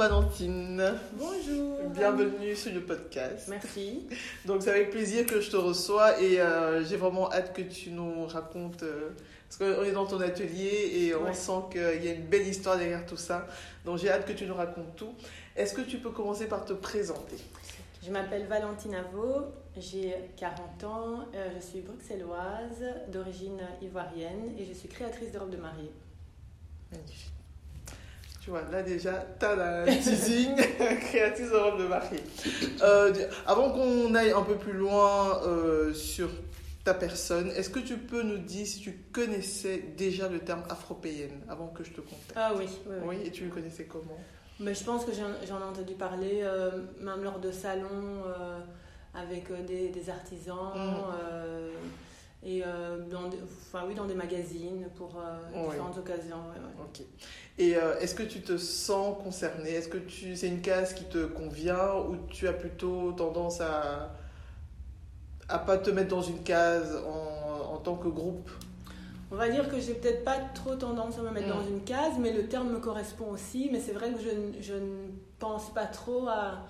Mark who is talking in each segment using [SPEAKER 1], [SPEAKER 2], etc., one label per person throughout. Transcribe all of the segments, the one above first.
[SPEAKER 1] Valentine.
[SPEAKER 2] Bonjour.
[SPEAKER 1] Bienvenue sur le podcast.
[SPEAKER 2] Merci.
[SPEAKER 1] Donc c'est avec plaisir que je te reçois et euh, j'ai vraiment hâte que tu nous racontes, euh, parce qu'on est dans ton atelier et on sent qu'il y a une belle histoire derrière tout ça. Donc j'ai hâte que tu nous racontes tout. Est-ce que tu peux commencer par te présenter?
[SPEAKER 2] Je m'appelle Valentine Avaux, j'ai 40 ans, euh, je suis bruxelloise, d'origine ivoirienne et je suis créatrice de robes de mariée.
[SPEAKER 1] Magnifique. Tu vois, là déjà, t'as la teasing créatrice de robe de mariée. Euh, avant qu'on aille un peu plus loin euh, sur ta personne, est-ce que tu peux nous dire si tu connaissais déjà le terme afropéenne avant que je te contacte?
[SPEAKER 2] Ah oui, oui, oui.
[SPEAKER 1] Oui, et tu le connaissais comment?
[SPEAKER 2] Mais je pense que j'en ai entendu parler euh, même lors de salons avec des, des artisans
[SPEAKER 1] Mm.
[SPEAKER 2] Et euh, dans, des, enfin, oui, dans des magazines pour euh, différentes occasions. ouais.
[SPEAKER 1] Et euh, est-ce que tu te sens concernée? Est-ce que tu, c'est une case qui te convient ou tu as plutôt tendance à à pas te mettre dans une case en, en tant que groupe?
[SPEAKER 2] On va dire que j'ai peut-être pas trop tendance à me mettre
[SPEAKER 1] Mm.
[SPEAKER 2] dans une case, mais le terme me correspond aussi. Mais c'est vrai que je, je ne pense pas trop à,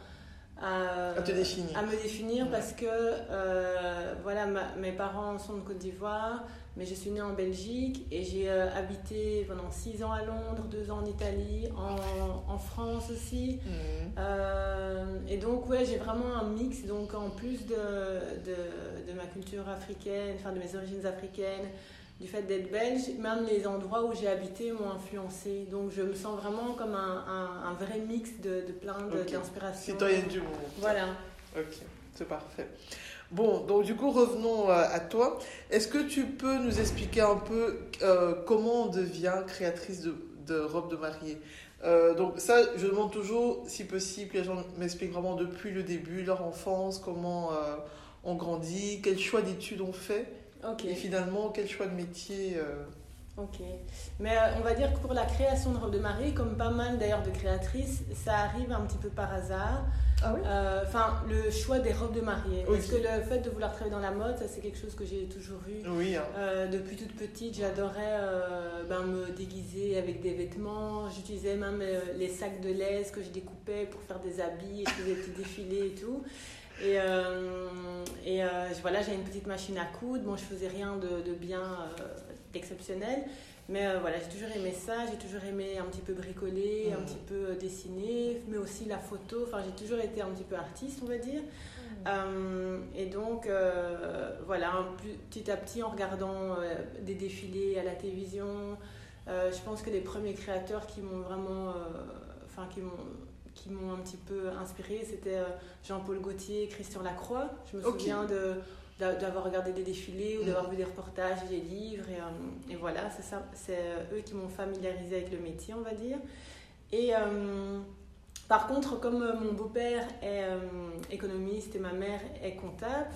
[SPEAKER 2] à,
[SPEAKER 1] À te définir.
[SPEAKER 2] à me définir
[SPEAKER 1] Ouais.
[SPEAKER 2] parce que euh, voilà, ma- mes parents sont de Côte d'Ivoire, mais je suis née en Belgique et j'ai euh, habité pendant six ans à Londres, deux ans en Italie, en, en France aussi.
[SPEAKER 1] Mhm.
[SPEAKER 2] Euh, et donc, ouais, j'ai vraiment un mix. Donc, en plus de, de, de ma culture africaine, enfin de mes origines africaines, du fait d'être belge, même les endroits où j'ai habité m'ont influencé. Donc, je me sens vraiment comme un, un, un vrai mix de, de plein d'inspirations.
[SPEAKER 1] Citoyenne du monde.
[SPEAKER 2] Voilà.
[SPEAKER 1] Ok, c'est parfait. Bon, donc du coup, revenons euh, à toi. Est-ce que tu peux nous expliquer un peu euh, comment on devient créatrice de, de robes de mariée? Euh, Donc ça, je demande toujours, si possible, que les gens m'expliquent vraiment depuis le début, leur enfance, comment euh, on grandit, quel choix d'études on fait, Et finalement, quel choix de métier. euh,
[SPEAKER 2] Ok. Mais euh, on va dire que pour la création de robes de mariée, comme pas mal d'ailleurs de créatrices, ça arrive un petit peu par hasard.
[SPEAKER 1] Ah oui?
[SPEAKER 2] Euh, Enfin, le choix des robes de mariée.
[SPEAKER 1] Oui.
[SPEAKER 2] Parce que le fait de vouloir travailler dans la mode, ça c'est quelque chose que j'ai toujours eu?
[SPEAKER 1] Oui, hein.
[SPEAKER 2] Euh, depuis toute petite, j'adorais ben, me déguiser avec des vêtements. J'utilisais même les sacs de laisse que je découpais pour faire des habits. Je faisais des petits défilés et tout. Et, euh, et euh, voilà, j'avais une petite machine à coudre. Bon, je faisais rien de, de bien euh, d'exceptionnel. Mais euh, voilà, j'ai toujours aimé ça. J'ai toujours aimé un petit peu bricoler, un
[SPEAKER 1] Mhm.
[SPEAKER 2] petit peu dessiner, mais aussi la photo. Enfin, j'ai toujours été un petit peu artiste, on va dire. Euh, et donc, euh, voilà, un petit à petit, en regardant des défilés à la télévision, je pense que les premiers créateurs qui m'ont vraiment, enfin, qui m'ont qui m'ont un petit peu inspiré, c'était euh, Jean-Paul Gaultier, Christian Lacroix. Je me souviens de d'a- d'avoir regardé des défilés ou
[SPEAKER 1] Mhm.
[SPEAKER 2] d'avoir vu des reportages, des livres, et, euh, et voilà, c'est ça, c'est euh, eux qui m'ont familiarisé avec le métier, on va dire. Et euh, par contre, comme mon beau-père est euh, économiste et ma mère est comptable,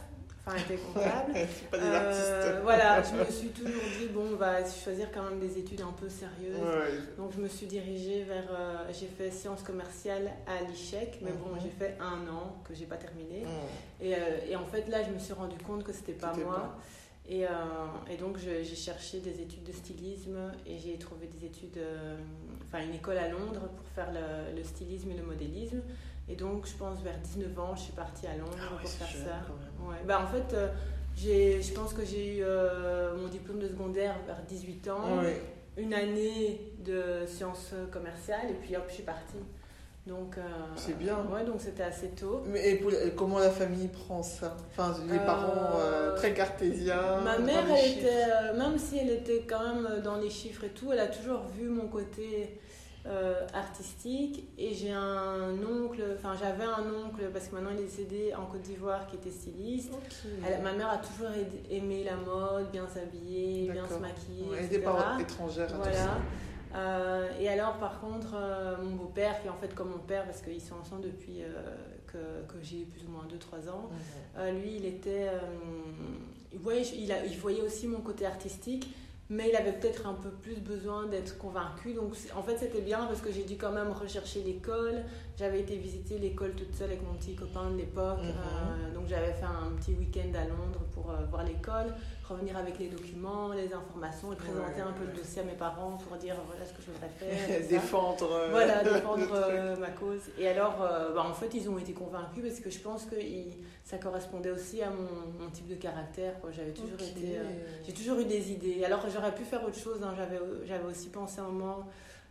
[SPEAKER 2] enfin était comptable,
[SPEAKER 1] pas des
[SPEAKER 2] euh, voilà, je me suis toujours dit, bon, on va choisir quand même des études un peu sérieuses.
[SPEAKER 1] Ouais.
[SPEAKER 2] Donc je me suis dirigée vers, euh, j'ai fait sciences commerciales à l'ICHEC, mais bon,
[SPEAKER 1] Mhm.
[SPEAKER 2] j'ai fait un an que j'ai pas terminé.
[SPEAKER 1] Mhm.
[SPEAKER 2] Et, euh, et en fait, là, je me suis rendu compte que c'était pas moi. Et, euh, et donc, j'ai cherché des études de stylisme et j'ai trouvé des études, enfin, une école à Londres pour faire le, le stylisme et le modélisme. Et donc, je pense vers 19 ans, je suis partie à Londres
[SPEAKER 1] Ah ouais,
[SPEAKER 2] pour faire
[SPEAKER 1] jeune,
[SPEAKER 2] ça. Ouais. Bah, en fait, euh, je pense que j'ai eu euh, mon diplôme de secondaire vers 18 ans,
[SPEAKER 1] Ouais.
[SPEAKER 2] une année de sciences commerciales et puis hop, je suis partie. Donc,
[SPEAKER 1] c'est bien.
[SPEAKER 2] Ouais, donc c'était assez tôt.
[SPEAKER 1] Mais et comment la famille prend ça? Enfin, les parents très cartésiens.
[SPEAKER 2] Ma mère, elle était, même si elle était quand même dans les chiffres et tout, elle a toujours vu mon côté euh, artistique et j'ai un oncle, enfin j'avais un oncle parce que maintenant il est décédé en Côte d'Ivoire qui était styliste. ma mère a toujours aimé la mode, bien s'habiller, bien se maquiller.
[SPEAKER 1] et des parents étrangères.
[SPEAKER 2] Voilà. Euh, et alors par contre euh, mon beau-père qui est en fait comme mon père parce qu'ils sont ensemble depuis que, que j'ai plus ou moins 2-3 ans, lui il était... il, voyait, il, a, il voyait aussi mon côté artistique mais il avait peut-être un peu plus besoin d'être convaincu. Donc en fait c'était bien parce que j'ai dû quand même rechercher l'école. J'avais été visiter l'école toute seule avec mon petit copain de l'époque. Mhm. Euh, donc j'avais fait un petit week-end à Londres pour euh, voir l'école revenir avec les documents, les informations et présenter un peu le dossier à mes parents pour dire voilà ce que je voudrais faire.
[SPEAKER 1] défendre.
[SPEAKER 2] Euh, voilà, défendre euh, ma cause. Et alors, euh, bah, en fait, ils ont été convaincus parce que je pense que ça correspondait aussi à mon, type de caractère. J'avais toujours été, j'ai toujours eu des idées. Alors, j'aurais pu faire autre chose. Hein. J'avais, aussi pensé un moment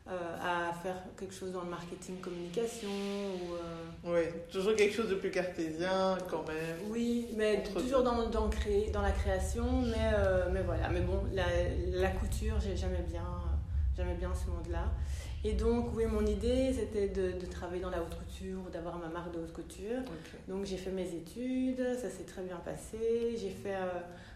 [SPEAKER 2] à faire quelque chose dans le marketing communication ou
[SPEAKER 1] euh, oui toujours quelque chose de plus cartésien quand même.
[SPEAKER 2] Oui mais toujours dans, dans, créer, dans la création mais, euh, mais voilà. Mais bon la, la couture j'aimais bien j'aimais bien ce monde là et donc oui mon idée c'était de, de, travailler dans la haute couture d'avoir ma marque de haute couture. Donc j'ai fait mes études ça s'est très bien passé. J'ai fait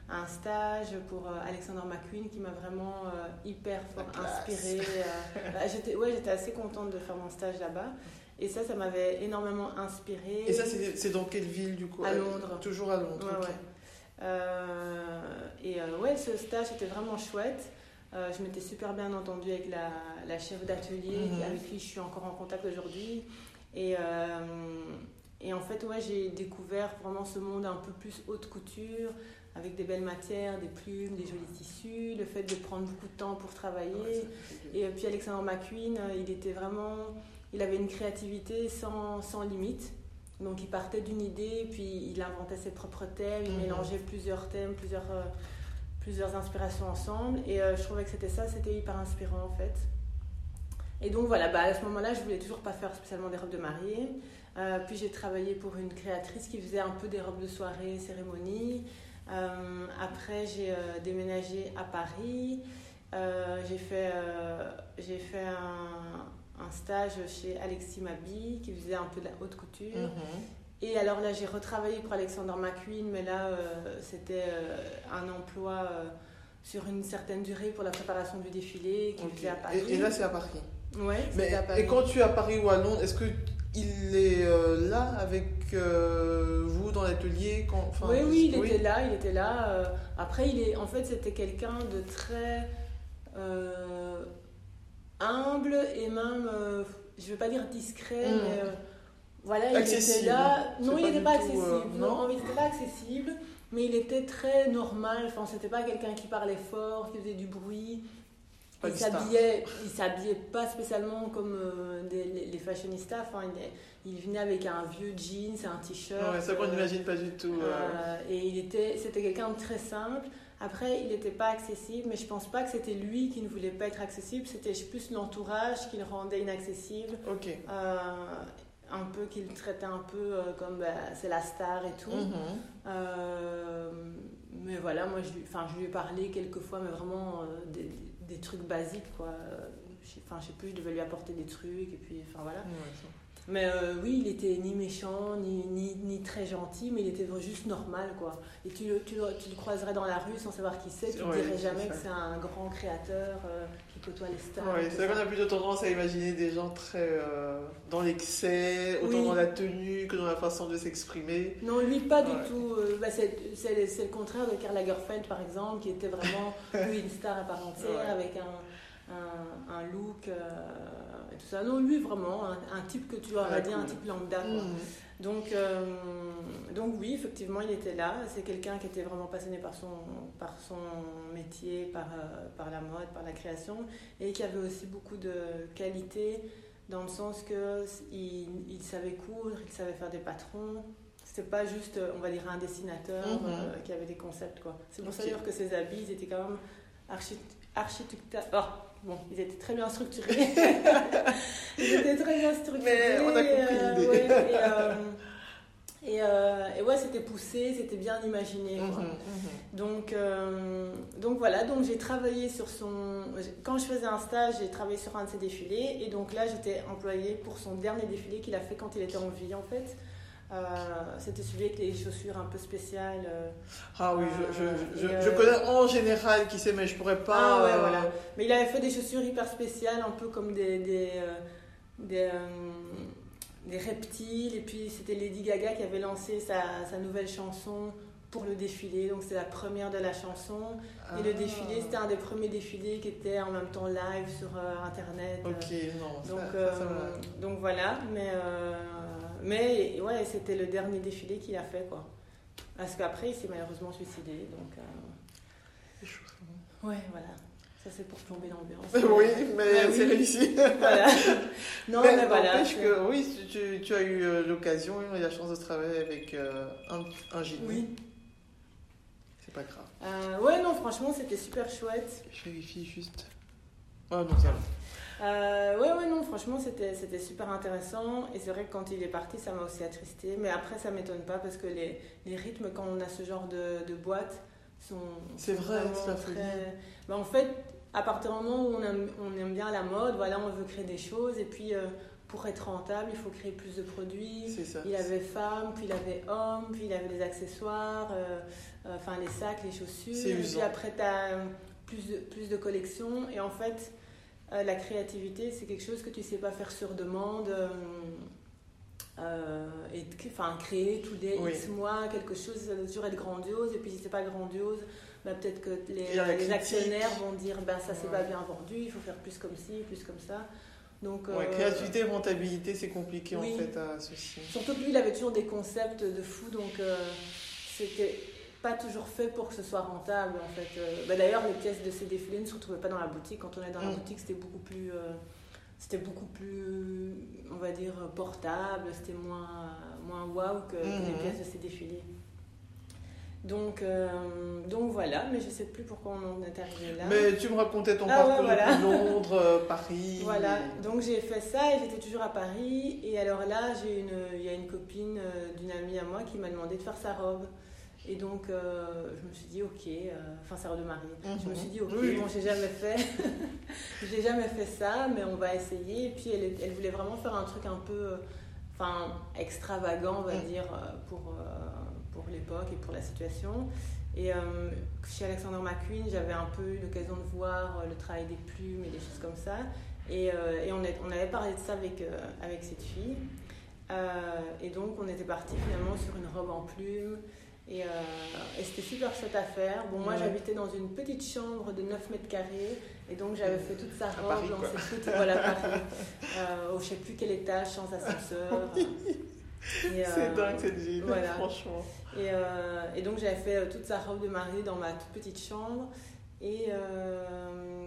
[SPEAKER 2] un stage pour euh, Alexander McQueen qui m'a vraiment euh, hyper fort inspirée. Euh, bah, j'étais, ouais, j'étais assez contente de faire mon stage là-bas. Et ça, ça m'avait énormément inspirée.
[SPEAKER 1] Et ça, c'est, dans quelle ville du coup?
[SPEAKER 2] À Londres.
[SPEAKER 1] Toujours à Londres.
[SPEAKER 2] et ouais, ce stage était vraiment chouette. je m'étais super bien entendue avec la, la chef d'atelier mhm. avec qui je suis encore en contact aujourd'hui. Et, et en fait, ouais, j'ai découvert vraiment ce monde un peu plus haute couture, avec des belles matières, des plumes, des jolis tissus, le fait de prendre beaucoup de temps pour travailler. et puis Alexander McQueen, euh, il était vraiment, il avait une créativité sans, sans limite. Donc il partait d'une idée, puis il inventait ses propres thèmes, il mhm. mélangeait plusieurs thèmes, plusieurs, euh, plusieurs inspirations ensemble. Et euh, je trouvais que c'était ça, c'était hyper inspirant en fait. Et donc voilà, bah, à ce moment-là, je voulais toujours pas faire spécialement des robes de mariée. puis j'ai travaillé pour une créatrice qui faisait un peu des robes de soirée, cérémonie. Euh, après, j'ai euh, déménagé à Paris. Euh, j'ai fait, j'ai fait un, un, stage chez Alexis Mabi qui faisait un peu de la haute couture. Mhm. Et alors là, j'ai retravaillé pour Alexander McQueen, mais là, c'était un emploi sur une certaine durée pour la préparation du défilé qui faisait à Paris.
[SPEAKER 1] Et, là, c'est à Paris
[SPEAKER 2] Ouais,
[SPEAKER 1] mais,
[SPEAKER 2] à Paris.
[SPEAKER 1] Et quand tu es à Paris ou à Londres, est-ce que il est là avec vous dans l'atelier
[SPEAKER 2] Oui, oui, il était là, il était là. Euh, après, il est, en fait, c'était quelqu'un de très euh, humble et même, euh, je ne vais pas dire discret, hmm. mais voilà, il était là. Non, il n'était pas accessible. non, il n'était pas accessible, mais il était très normal. Enfin, c'était pas quelqu'un qui parlait fort, qui faisait du bruit. Il s'habillait, il s'habillait pas spécialement comme les, les, fashionistas. Enfin, il, il venait avec un vieux jeans un t-shirt.
[SPEAKER 1] Ouais, ça qu'on n'imagine pas du tout.
[SPEAKER 2] Euh, et il était, c'était quelqu'un de très simple. Après, il n'était pas accessible, mais je pense pas que c'était lui qui ne voulait pas être accessible. C'était plus l'entourage qui le rendait inaccessible.
[SPEAKER 1] Ok.
[SPEAKER 2] Euh, un peu qu'il traitait un peu euh, comme bah, c'est la star et tout. Mhm. mais voilà, moi je, je lui ai parlé quelques fois, mais vraiment des, des, trucs basiques quoi. Enfin, je sais plus, je devais lui apporter des trucs et puis, enfin voilà. Mais euh, oui, il était ni méchant, ni, ni, ni, très gentil, mais il était juste normal, quoi. Et tu, tu, tu le croiserais dans la rue sans savoir qui c'est, tu ne dirais jamais que c'est un grand créateur euh, qui côtoie les stars.
[SPEAKER 1] Oui, c'est vrai qu'on a plutôt tendance à imaginer des gens très euh, dans l'excès, autant dans la tenue que dans la façon de s'exprimer.
[SPEAKER 2] Non, lui, pas du tout. Bah, c'est le contraire de Karl Lagerfeld, par exemple, qui était vraiment une star à part entière, avec un, un, un look tout ça. Non, lui, vraiment, un, type que tu aurais dit, un type lambda. Mmh. Donc, euh, donc, oui, effectivement, il était là. C'est quelqu'un qui était vraiment passionné par son, par son métier, par, euh, par la mode, par la création, et qui avait aussi beaucoup de qualités dans le sens qu'il il savait coudre, il savait faire des patrons. C'était pas juste, on va dire, un dessinateur mmh. euh, qui avait des concepts. quoi. C'est pour ça d'ailleurs que ses habits étaient quand même architecturaux. Oh bon, ils étaient très bien structurés. ils étaient très bien structurés.
[SPEAKER 1] Mais on a compris l'idée.
[SPEAKER 2] Ouais, et, et, euh, et, ouais, c'était poussé, c'était bien imaginé. Quoi.
[SPEAKER 1] Mhm, mhm.
[SPEAKER 2] Donc, euh, donc voilà, donc j'ai travaillé sur son. Quand je faisais un stage, j'ai travaillé sur un de ses défilés. Et donc là, j'étais employée pour son dernier défilé qu'il a fait quand il était en vie, en fait. Euh, c'était celui avec les chaussures un peu spéciales. euh.
[SPEAKER 1] Ah oui, je,
[SPEAKER 2] Euh,
[SPEAKER 1] je, je,
[SPEAKER 2] et,
[SPEAKER 1] je
[SPEAKER 2] euh,
[SPEAKER 1] connais en général qui sait, mais je pourrais pas.
[SPEAKER 2] Ah ouais,
[SPEAKER 1] euh,
[SPEAKER 2] voilà. Mais il avait fait des chaussures hyper spéciales, un peu comme des, des, euh, des, euh, des reptiles. Et puis c'était Lady Gaga qui avait lancé sa, sa nouvelle chanson pour le défilé. Donc c'est la première de la chanson. Et le
[SPEAKER 1] ah.
[SPEAKER 2] défilé, c'était un des premiers défilés qui était en même temps live sur euh, Internet.
[SPEAKER 1] Ok, non, ça,
[SPEAKER 2] Donc,
[SPEAKER 1] ça, ça
[SPEAKER 2] euh,
[SPEAKER 1] va.
[SPEAKER 2] donc voilà, mais, euh, mais ouais, c'était le dernier défilé qu'il a fait quoi. Parce qu'après, il s'est malheureusement suicidé. Donc euh, ouais, voilà. Ça c'est pour plomber l'ambiance.
[SPEAKER 1] Oui, mais
[SPEAKER 2] Ah oui.
[SPEAKER 1] c'est réussi.
[SPEAKER 2] voilà. Non, mais, voilà.
[SPEAKER 1] n'empêche
[SPEAKER 2] c'est-
[SPEAKER 1] que oui, tu, as eu euh, l'occasion et la chance de travailler avec euh, un, un génie.
[SPEAKER 2] Oui.
[SPEAKER 1] C'est pas grave.
[SPEAKER 2] Euh, ouais, non, franchement, c'était super chouette.
[SPEAKER 1] Je vérifie juste. Oh non, ça va.
[SPEAKER 2] Euh, ouais, ouais, non, franchement, c'était c'était super intéressant. Et c'est vrai que quand il est parti, ça m'a aussi attristé. Mais après, ça m'étonne pas parce que les, les rythmes, quand on a ce genre de, de boîte, sont.
[SPEAKER 1] C'est
[SPEAKER 2] sont
[SPEAKER 1] vrai, c'est la folie.
[SPEAKER 2] Ben, en fait, à partir du moment où on aime, on aime bien la mode, voilà, on veut créer des choses. Et puis, euh, pour être rentable, il faut créer plus de produits.
[SPEAKER 1] C'est ça.
[SPEAKER 2] Il avait femmes, puis il avait hommes, puis il avait des accessoires, euh, euh, enfin les sacs, les chaussures.
[SPEAKER 1] C'est
[SPEAKER 2] Et puis après, tu as plus de, plus de collections. Et en fait, euh, la créativité, c'est quelque chose que tu sais pas faire sur demande. euh, euh, et enfin, créer tous les
[SPEAKER 1] Oui.
[SPEAKER 2] X mois quelque chose, ça doit toujours être grandiose. Et puis si c'est pas grandiose, bah, peut-être que les, actionnaires vont dire bah, ça c'est
[SPEAKER 1] Ouais.
[SPEAKER 2] pas bien vendu, il faut faire plus comme ci, plus comme ça. Donc,
[SPEAKER 1] Ouais,
[SPEAKER 2] euh,
[SPEAKER 1] créativité et rentabilité, c'est compliqué
[SPEAKER 2] oui.
[SPEAKER 1] en fait à associer.
[SPEAKER 2] Surtout que lui, il avait toujours des concepts de fou, donc euh, c'était pas toujours fait pour que ce soit rentable en fait. Euh, bah, D'ailleurs, les pièces de ces défilés ne se retrouvaient pas dans la boutique. Quand on est dans la
[SPEAKER 1] Mm.
[SPEAKER 2] boutique, c'était beaucoup plus, euh, c'était beaucoup plus, on va dire, portable. C'était moins, moins waouh que, que les
[SPEAKER 1] Mhm.
[SPEAKER 2] pièces de ces défilés. Donc, euh, donc voilà, mais je sais plus pourquoi on en est arrivé là.
[SPEAKER 1] Mais tu me racontais ton
[SPEAKER 2] Ah ouais,
[SPEAKER 1] parcours
[SPEAKER 2] voilà.
[SPEAKER 1] depuis Londres, Paris.
[SPEAKER 2] Voilà, donc j'ai fait ça et j'étais toujours à Paris. Et alors là, il y a une copine d'une amie à moi qui m'a demandé de faire sa robe. Et donc, euh, je me suis dit, ok, euh, enfin, sa robe de mariée. Je me suis dit, ok,
[SPEAKER 1] Oui.
[SPEAKER 2] bon, j'ai jamais fait, j'ai jamais fait ça, mais on va essayer. Et puis, elle, elle voulait vraiment faire un truc un peu, euh, enfin, extravagant, on va
[SPEAKER 1] Mm.
[SPEAKER 2] dire, euh, pour, euh, pour l'époque et pour la situation. Et euh, chez Alexander McQueen, j'avais un peu eu l'occasion de voir euh, le travail des plumes et des choses comme ça. Et, euh, et on, est- on avait parlé de ça avec, euh, avec cette fille. Euh, et donc, on était parti finalement sur une robe en plumes. Et, euh, et c'était super chouette à faire. Bon, moi,
[SPEAKER 1] Ouais.
[SPEAKER 2] j'habitais dans une petite chambre de 9 mètres carrés. Et donc, j'avais fait toute sa robe
[SPEAKER 1] Paris,
[SPEAKER 2] dans
[SPEAKER 1] quoi.
[SPEAKER 2] cette petite voilà, Paris. Euh, au je sais plus quel étage, sans ascenseur. Et,
[SPEAKER 1] C'est
[SPEAKER 2] euh,
[SPEAKER 1] dingue cette ville,
[SPEAKER 2] voilà.
[SPEAKER 1] franchement.
[SPEAKER 2] et, euh, et donc j'avais fait euh, toute sa robe de mariée dans ma toute petite chambre. Et euh,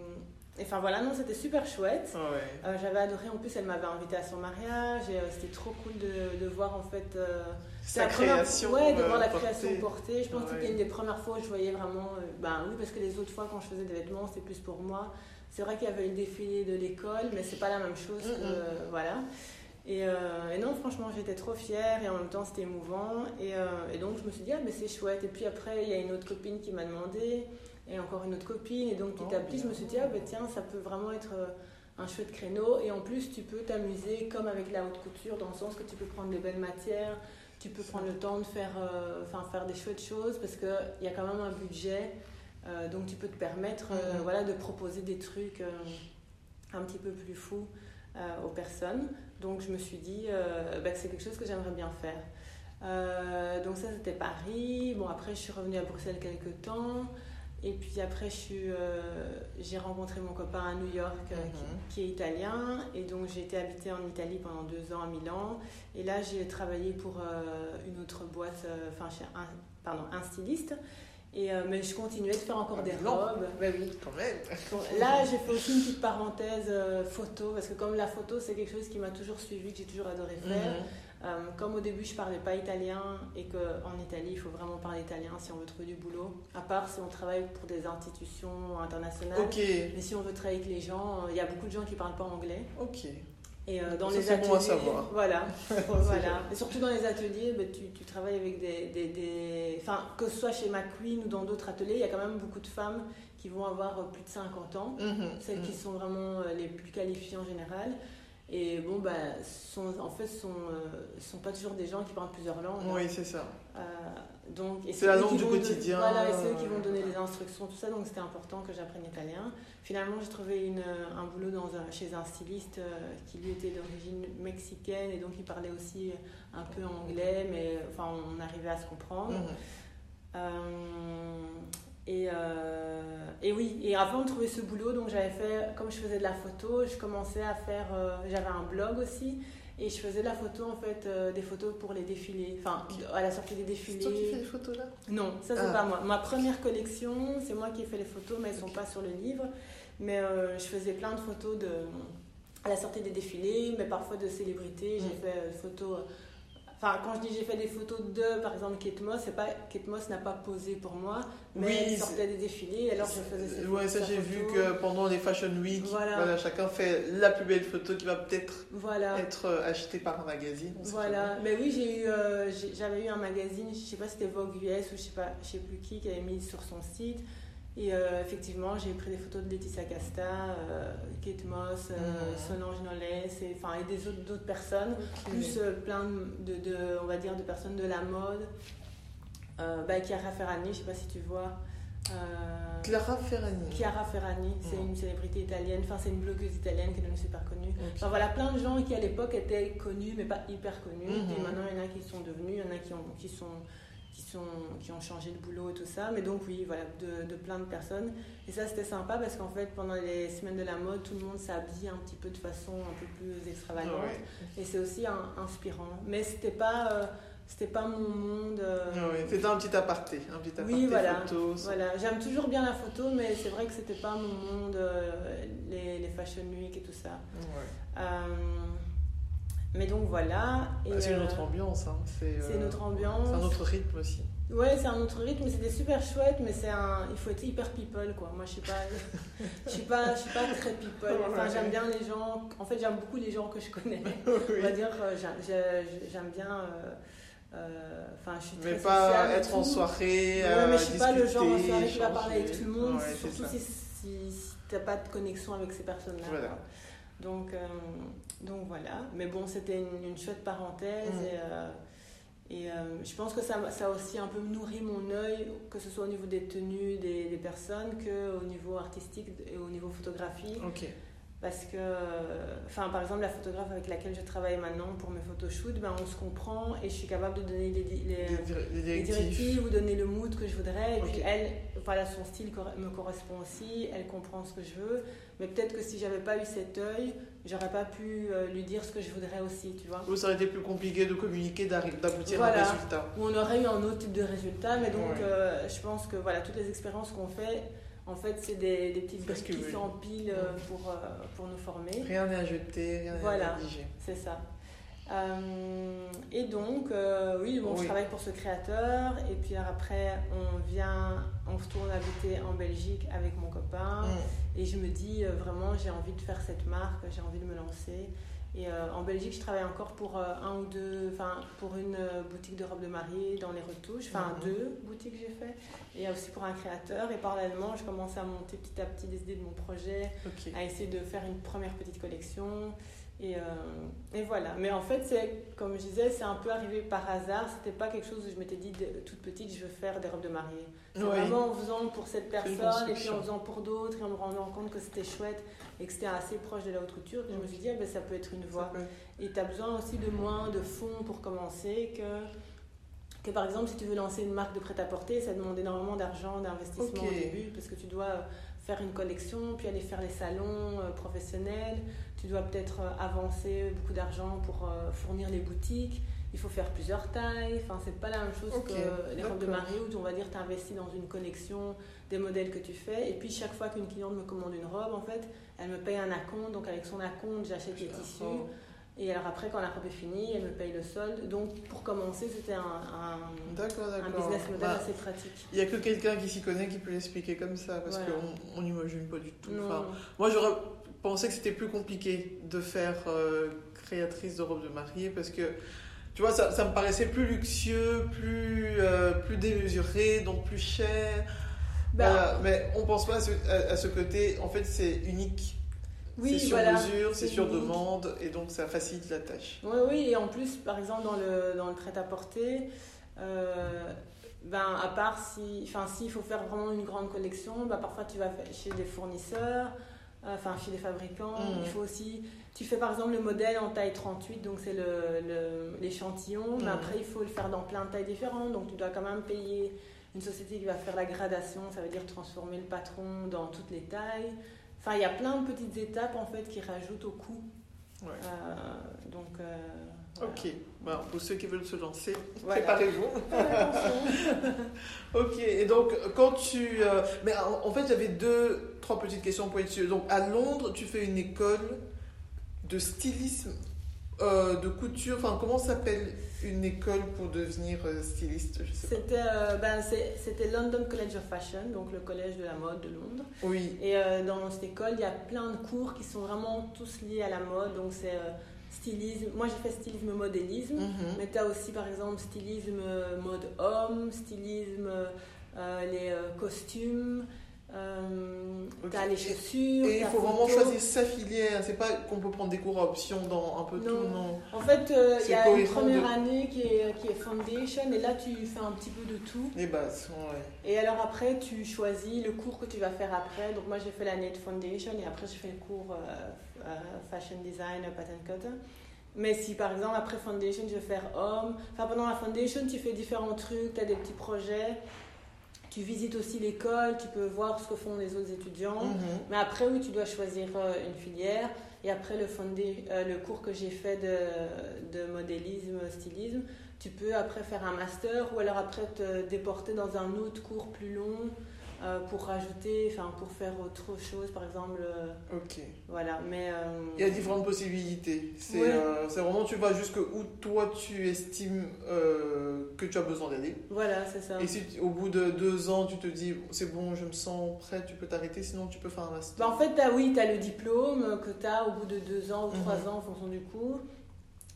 [SPEAKER 2] et enfin voilà, non, c'était super chouette.
[SPEAKER 1] Ouais.
[SPEAKER 2] Euh, j'avais adoré, en plus elle m'avait invité à son mariage et euh, c'était trop cool de, de voir en fait... euh,
[SPEAKER 1] Sa
[SPEAKER 2] la première-
[SPEAKER 1] création.
[SPEAKER 2] Ouais, de voir la
[SPEAKER 1] portée.
[SPEAKER 2] création portée. Je pense que
[SPEAKER 1] Ouais.
[SPEAKER 2] c'était une des premières fois où je voyais vraiment... ben oui, parce que les autres fois quand je faisais des vêtements, c'était plus pour moi. C'est vrai qu'il y avait le défilé de l'école, mais c'est pas la même chose que... Voilà. Et, euh, et non, franchement, j'étais trop fière et en même temps, c'était émouvant. Et, euh, et donc, je me suis dit, ah, mais c'est chouette. Et puis après, il y a une autre copine qui m'a demandé, et encore une autre copine. Et donc, petit à petit, je me suis dit, ah, ben tiens, ça peut vraiment être euh, un chouette créneau. Et en plus, tu peux t'amuser comme avec la haute couture, dans le sens que tu peux prendre des belles matières, tu peux prendre le temps de faire, euh, enfin, faire des chouettes choses, parce qu'il y a quand même un budget. Euh, donc, tu peux te permettre euh,
[SPEAKER 1] Mhm.
[SPEAKER 2] voilà, de proposer des trucs un petit peu plus fous aux personnes. Donc je me suis dit bah, que c'est quelque chose que j'aimerais bien faire. Donc ça c'était Paris. Bon après je suis revenue à Bruxelles quelques temps. Et puis après je suis, euh, j'ai rencontré mon copain à New York euh, qui-
[SPEAKER 1] Mhm.
[SPEAKER 2] qui, est italien. Et donc j'ai été habiter en Italie pendant deux ans à Milan. Et là j'ai travaillé pour euh, une autre boîte, enfin un, pardon, un styliste. Et, mais je continuais de faire encore
[SPEAKER 1] À
[SPEAKER 2] des robes. Ouais, oui.
[SPEAKER 1] Quand même.
[SPEAKER 2] Bon, Là, j'ai fait aussi une petite parenthèse photo, parce que comme la photo, c'est quelque chose qui m'a toujours suivi, que j'ai toujours adoré faire.
[SPEAKER 1] Mhm.
[SPEAKER 2] Euh, comme au début je parlais pas italien et qu'en Italie il faut vraiment parler italien si on veut trouver du boulot, à part si on travaille pour des institutions internationales.
[SPEAKER 1] Ok.
[SPEAKER 2] Mais si on veut travailler avec les gens, il y a beaucoup de gens qui parlent pas anglais.
[SPEAKER 1] Ok.
[SPEAKER 2] Et euh, dans
[SPEAKER 1] Ça,
[SPEAKER 2] les ateliers,
[SPEAKER 1] bon à savoir.
[SPEAKER 2] voilà, voilà. Et surtout dans les ateliers, ben, tu, tu travailles avec des, des, des- enfin que ce soit chez McQueen ou dans d'autres ateliers, il y a quand même beaucoup de femmes qui vont avoir euh, plus de 50 ans,
[SPEAKER 1] Mhm,
[SPEAKER 2] celles qui
[SPEAKER 1] mhm.
[SPEAKER 2] sont vraiment euh, les plus qualifiées en général. Et bon, bah, sont, en fait, sont, euh, sont pas toujours des gens qui parlent plusieurs langues. hein.
[SPEAKER 1] Oui, c'est ça.
[SPEAKER 2] Euh, donc,
[SPEAKER 1] C'est la langue du quotidien.
[SPEAKER 2] Voilà, et c'est eux qui vont donner les instructions, tout ça, donc c'était important que j'apprenne l'italien. Finalement, j'ai trouvé une, un boulot dans un, chez un styliste euh, qui lui était d'origine mexicaine et donc il parlait aussi un peu anglais, mais enfin, on arrivait à se comprendre.
[SPEAKER 1] Mhm.
[SPEAKER 2] Et, euh, et oui, et avant de trouver ce boulot, donc j'avais fait, comme je faisais de la photo, je commençais à faire, euh, j'avais un blog aussi, et je faisais de la photo en fait, euh, des photos pour les défilés, enfin à la sortie des
[SPEAKER 1] C'est toi qui
[SPEAKER 2] défilés.
[SPEAKER 1] fais les photos là?
[SPEAKER 2] Non, ça c'est
[SPEAKER 1] Ah.
[SPEAKER 2] pas moi. Ma première collection, c'est moi qui ai fait les photos, mais elles sont pas sur le livre. Mais je faisais plein de photos de, à la sortie des défilés, mais parfois de célébrités. J'ai fait euh, photos. Enfin, quand je dis j'ai fait des photos de, par exemple, Kate Moss, c'est pas Kate Moss n'a pas posé pour moi, mais
[SPEAKER 1] Oui,
[SPEAKER 2] elle sortait des défilés, alors je faisais ces
[SPEAKER 1] Ouais, ça j'ai vu que pendant les Fashion Week,
[SPEAKER 2] Voilà.
[SPEAKER 1] voilà, chacun fait la plus belle photo qui va peut-être
[SPEAKER 2] Voilà.
[SPEAKER 1] être euh, achetée par un magazine.
[SPEAKER 2] Voilà, mais oui, j'ai eu, euh, j'avais eu un magazine, je sais pas si c'était Vogue US ou je sais pas, je sais plus qui, qui avait mis sur son site. Et euh, effectivement, j'ai pris des photos de Laetitia Casta, euh, Kate Moss, euh,
[SPEAKER 1] Mhm.
[SPEAKER 2] Solange et, et des autres, d'autres personnes, plus euh, plein de, de, on va dire, de personnes de la mode. Bah, Chiara Ferragni, je sais pas si tu vois.
[SPEAKER 1] Clara Ferragni.
[SPEAKER 2] Chiara Ferragni, c'est
[SPEAKER 1] Mhm.
[SPEAKER 2] une célébrité italienne, enfin c'est une blogueuse italienne qui est devenue super connue. Enfin voilà, plein de gens qui à l'époque étaient connus mais pas hyper connus.
[SPEAKER 1] Mhm.
[SPEAKER 2] Et maintenant il y en a qui sont devenus, il y en a qui ont, qui sont, qui sont, qui ont changé de boulot et tout ça. Mais donc oui, voilà, de, de plein de personnes. Et ça c'était sympa parce qu'en fait pendant les semaines de la mode, tout le monde s'habille un petit peu de façon un peu plus extravagante.
[SPEAKER 1] Ah Ouais.
[SPEAKER 2] Et c'est aussi un- inspirant. Mais c'était pas, euh, c'était pas mon monde. euh,
[SPEAKER 1] Ah ouais, C'était un petit aparté, un petit aparté
[SPEAKER 2] Oui, voilà.
[SPEAKER 1] photo. ça-
[SPEAKER 2] Voilà, j'aime toujours bien la photo, mais c'est vrai que c'était pas mon monde, euh, les, les fashion week et tout ça.
[SPEAKER 1] Ouais.
[SPEAKER 2] Mais donc voilà.
[SPEAKER 1] Ah, c'est une
[SPEAKER 2] euh,
[SPEAKER 1] autre ambiance. hein. C'est
[SPEAKER 2] c'est
[SPEAKER 1] euh,
[SPEAKER 2] ambiance.
[SPEAKER 1] c'est un autre rythme aussi.
[SPEAKER 2] Ouais, c'est un autre rythme, c'était super chouette, mais c'est un, il faut être hyper people quoi. Moi, je suis pas, je suis pas, je suis pas très people. Enfin,
[SPEAKER 1] Ouais.
[SPEAKER 2] j'aime bien les gens. En fait, j'aime beaucoup les gens que je connais. On va dire, euh, j'aime- j'ai- j'aime bien. euh, euh, je suis très
[SPEAKER 1] Mais pas être en soirée.
[SPEAKER 2] Ouais,
[SPEAKER 1] euh,
[SPEAKER 2] mais je suis pas le genre en soirée qui va parler avec tout le monde,
[SPEAKER 1] Ouais,
[SPEAKER 2] surtout si, si, si t'as pas de connexion avec ces personnes-là.
[SPEAKER 1] Voilà.
[SPEAKER 2] Donc, euh, donc voilà. Mais bon, c'était une, une chouette parenthèse
[SPEAKER 1] Mm.
[SPEAKER 2] et, euh, et euh, je pense que ça, ça a aussi un peu nourri mon œil, que ce soit au niveau des tenues des, des personnes qu'au niveau artistique et au niveau photographie. Parce que, enfin, par exemple, la photographe avec laquelle je travaille maintenant pour mes photoshoots, ben, on se comprend et je suis capable de donner les, les,
[SPEAKER 1] Les, dir- les
[SPEAKER 2] les
[SPEAKER 1] directives.
[SPEAKER 2] ou donner le mood que je voudrais. Et puis elle, voilà, son style me correspond aussi, elle comprend ce que je veux. Mais peut-être que si j'avais pas eu cet œil, j'aurais pas pu euh, lui dire ce que je voudrais aussi, tu vois.
[SPEAKER 1] Ou ça aurait été plus compliqué de communiquer, d'aboutir à un résultat.
[SPEAKER 2] Ou on aurait eu un autre type de résultat. Mais donc,
[SPEAKER 1] Ouais.
[SPEAKER 2] euh, je pense que voilà, toutes les expériences qu'on fait, en fait, c'est des, des petites briques
[SPEAKER 1] que
[SPEAKER 2] qui s'empilent euh, pour, euh, pour nous former.
[SPEAKER 1] Rien n'est à jeter, rien n'est
[SPEAKER 2] Voilà.
[SPEAKER 1] à négliger.
[SPEAKER 2] C'est ça. Euh, et donc, euh, oui, bon, je travaille pour ce créateur. Et puis après, on vient, on retourne habiter en Belgique avec mon copain.
[SPEAKER 1] Mm.
[SPEAKER 2] Et je me dis, euh, vraiment, j'ai envie de faire cette marque, j'ai envie de me lancer. Et euh, en Belgique, je travaille encore pour euh, un ou deux, enfin, pour une euh, boutique de robes de mariée dans les retouches. Enfin,
[SPEAKER 1] Mhm.
[SPEAKER 2] deux boutiques j'ai fait. Et aussi pour un créateur. Et parallèlement, je commence à monter petit à petit des idées de mon projet à essayer de faire une première petite collection. Et, et voilà. Mais en fait, c'est comme je disais, c'est un peu arrivé par hasard. C'était pas quelque chose où je m'étais dit de- toute petite, je veux faire des robes de mariée. C'est vraiment en faisant pour cette personne et puis en faisant pour d'autres et en me rendant compte que c'était chouette et que c'était assez proche de la haute couture que je me suis dit, ah ben, ça peut être une voie. Et tu as besoin aussi de moins de fonds pour commencer que, que par exemple si tu veux lancer une marque de prêt-à-porter, ça demande énormément d'argent, d'investissement au début parce que tu dois faire une collection, puis aller faire les salons euh, professionnels, tu dois peut-être euh, avancer beaucoup d'argent pour euh, fournir les boutiques, il faut faire plusieurs tailles, enfin c'est pas la même chose que les robes de mariée où on va dire tu investis dans une collection des modèles que tu fais et puis chaque fois qu'une cliente me commande une robe en fait, elle me paye un acompte, donc avec son acompte j'achète les tissus. Et alors après, quand la robe est finie, elle me paye le solde. Donc pour commencer, c'était un, un, un, business model bah, assez pratique.
[SPEAKER 1] Il n'y a que quelqu'un qui s'y connaît qui peut l'expliquer comme ça, parce qu'on n'imagine pas du tout. Enfin, moi, j'aurais pensé que c'était plus compliqué de faire euh, créatrice de robe de mariée, parce que tu vois, ça, ça me paraissait plus luxueux, plus, euh, plus démesuré, donc plus cher. Bah, mais on pense pas à ce, à ce côté, en fait, c'est unique c'est sur mesure, c'est sur demande, et donc ça facilite la tâche.
[SPEAKER 2] Oui, oui, et en plus, par exemple, dans le, dans le prêt-à-porter, euh, ben, à part si, enfin, s'il faut faire vraiment une grande collection, ben, parfois tu vas chez des fournisseurs, euh, enfin, chez des fabricants. Il mmh. faut aussi, tu fais par exemple le modèle en taille 38, donc c'est l'échantillon, le, mais mmh. après il faut le faire dans plein de tailles différentes, donc tu dois quand même payer une société qui va faire la gradation, ça veut dire transformer le patron dans toutes les tailles. Enfin, il y a plein de petites étapes en fait qui rajoutent au coût. Euh, donc. Euh,
[SPEAKER 1] ok, pour ceux qui veulent se lancer, préparez-vous. ok, et donc quand tu. Euh, mais en, fait, j'avais deux, trois petites questions pour être sûr. Donc à Londres, tu fais une école de stylisme, de couture, enfin comment s'appelle une école pour devenir euh, styliste
[SPEAKER 2] C'était euh, ben, c'était London College of Fashion, donc le collège de la mode de Londres.
[SPEAKER 1] Oui.
[SPEAKER 2] Et euh, dans cette école, il y a plein de cours qui sont vraiment tous liés à la mode. Donc c'est stylisme. Moi j'ai fait stylisme modélisme, mhm. mais tu as aussi par exemple stylisme mode homme, stylisme les costumes. Euh, T'as les chaussures.
[SPEAKER 1] Et il faut vraiment choisir sa filière. C'est pas qu'on peut prendre des cours à option dans un peu tout, non.
[SPEAKER 2] En fait, euh, il y a une première année qui est, qui est foundation et là tu fais un petit peu de tout.
[SPEAKER 1] Les bases, ouais.
[SPEAKER 2] Et alors après, tu choisis le cours que tu vas faire après. Donc moi j'ai fait l'année de foundation et après j'ai fait le cours euh, fashion design, pattern cutter. Mais si par exemple après foundation je veux faire homme, enfin pendant la foundation tu fais différents trucs, tu as des petits projets. Tu visites aussi l'école, tu peux voir ce que font les autres étudiants. Mhm. Mais après, oui, tu dois choisir euh, une filière. Et après le, fondé, euh, le cours que j'ai fait de, de modélisme, stylisme, tu peux après faire un master ou alors après te déporter dans un autre cours plus long euh, pour rajouter, enfin pour faire autre chose, par exemple. Euh,
[SPEAKER 1] ok.
[SPEAKER 2] Voilà, mais. Euh,
[SPEAKER 1] Il y a différentes possibilités. C'est vraiment, tu vas jusque où toi tu estimes que tu as besoin d'aller.
[SPEAKER 2] Voilà, c'est ça.
[SPEAKER 1] Et si au bout de deux ans tu te dis c'est bon, je me sens prêt, tu peux t'arrêter, sinon tu peux faire un master.
[SPEAKER 2] Bah, en fait, as, oui, tu as le diplôme que tu as au bout de deux ans ou trois mhm. ans en fonction du cours.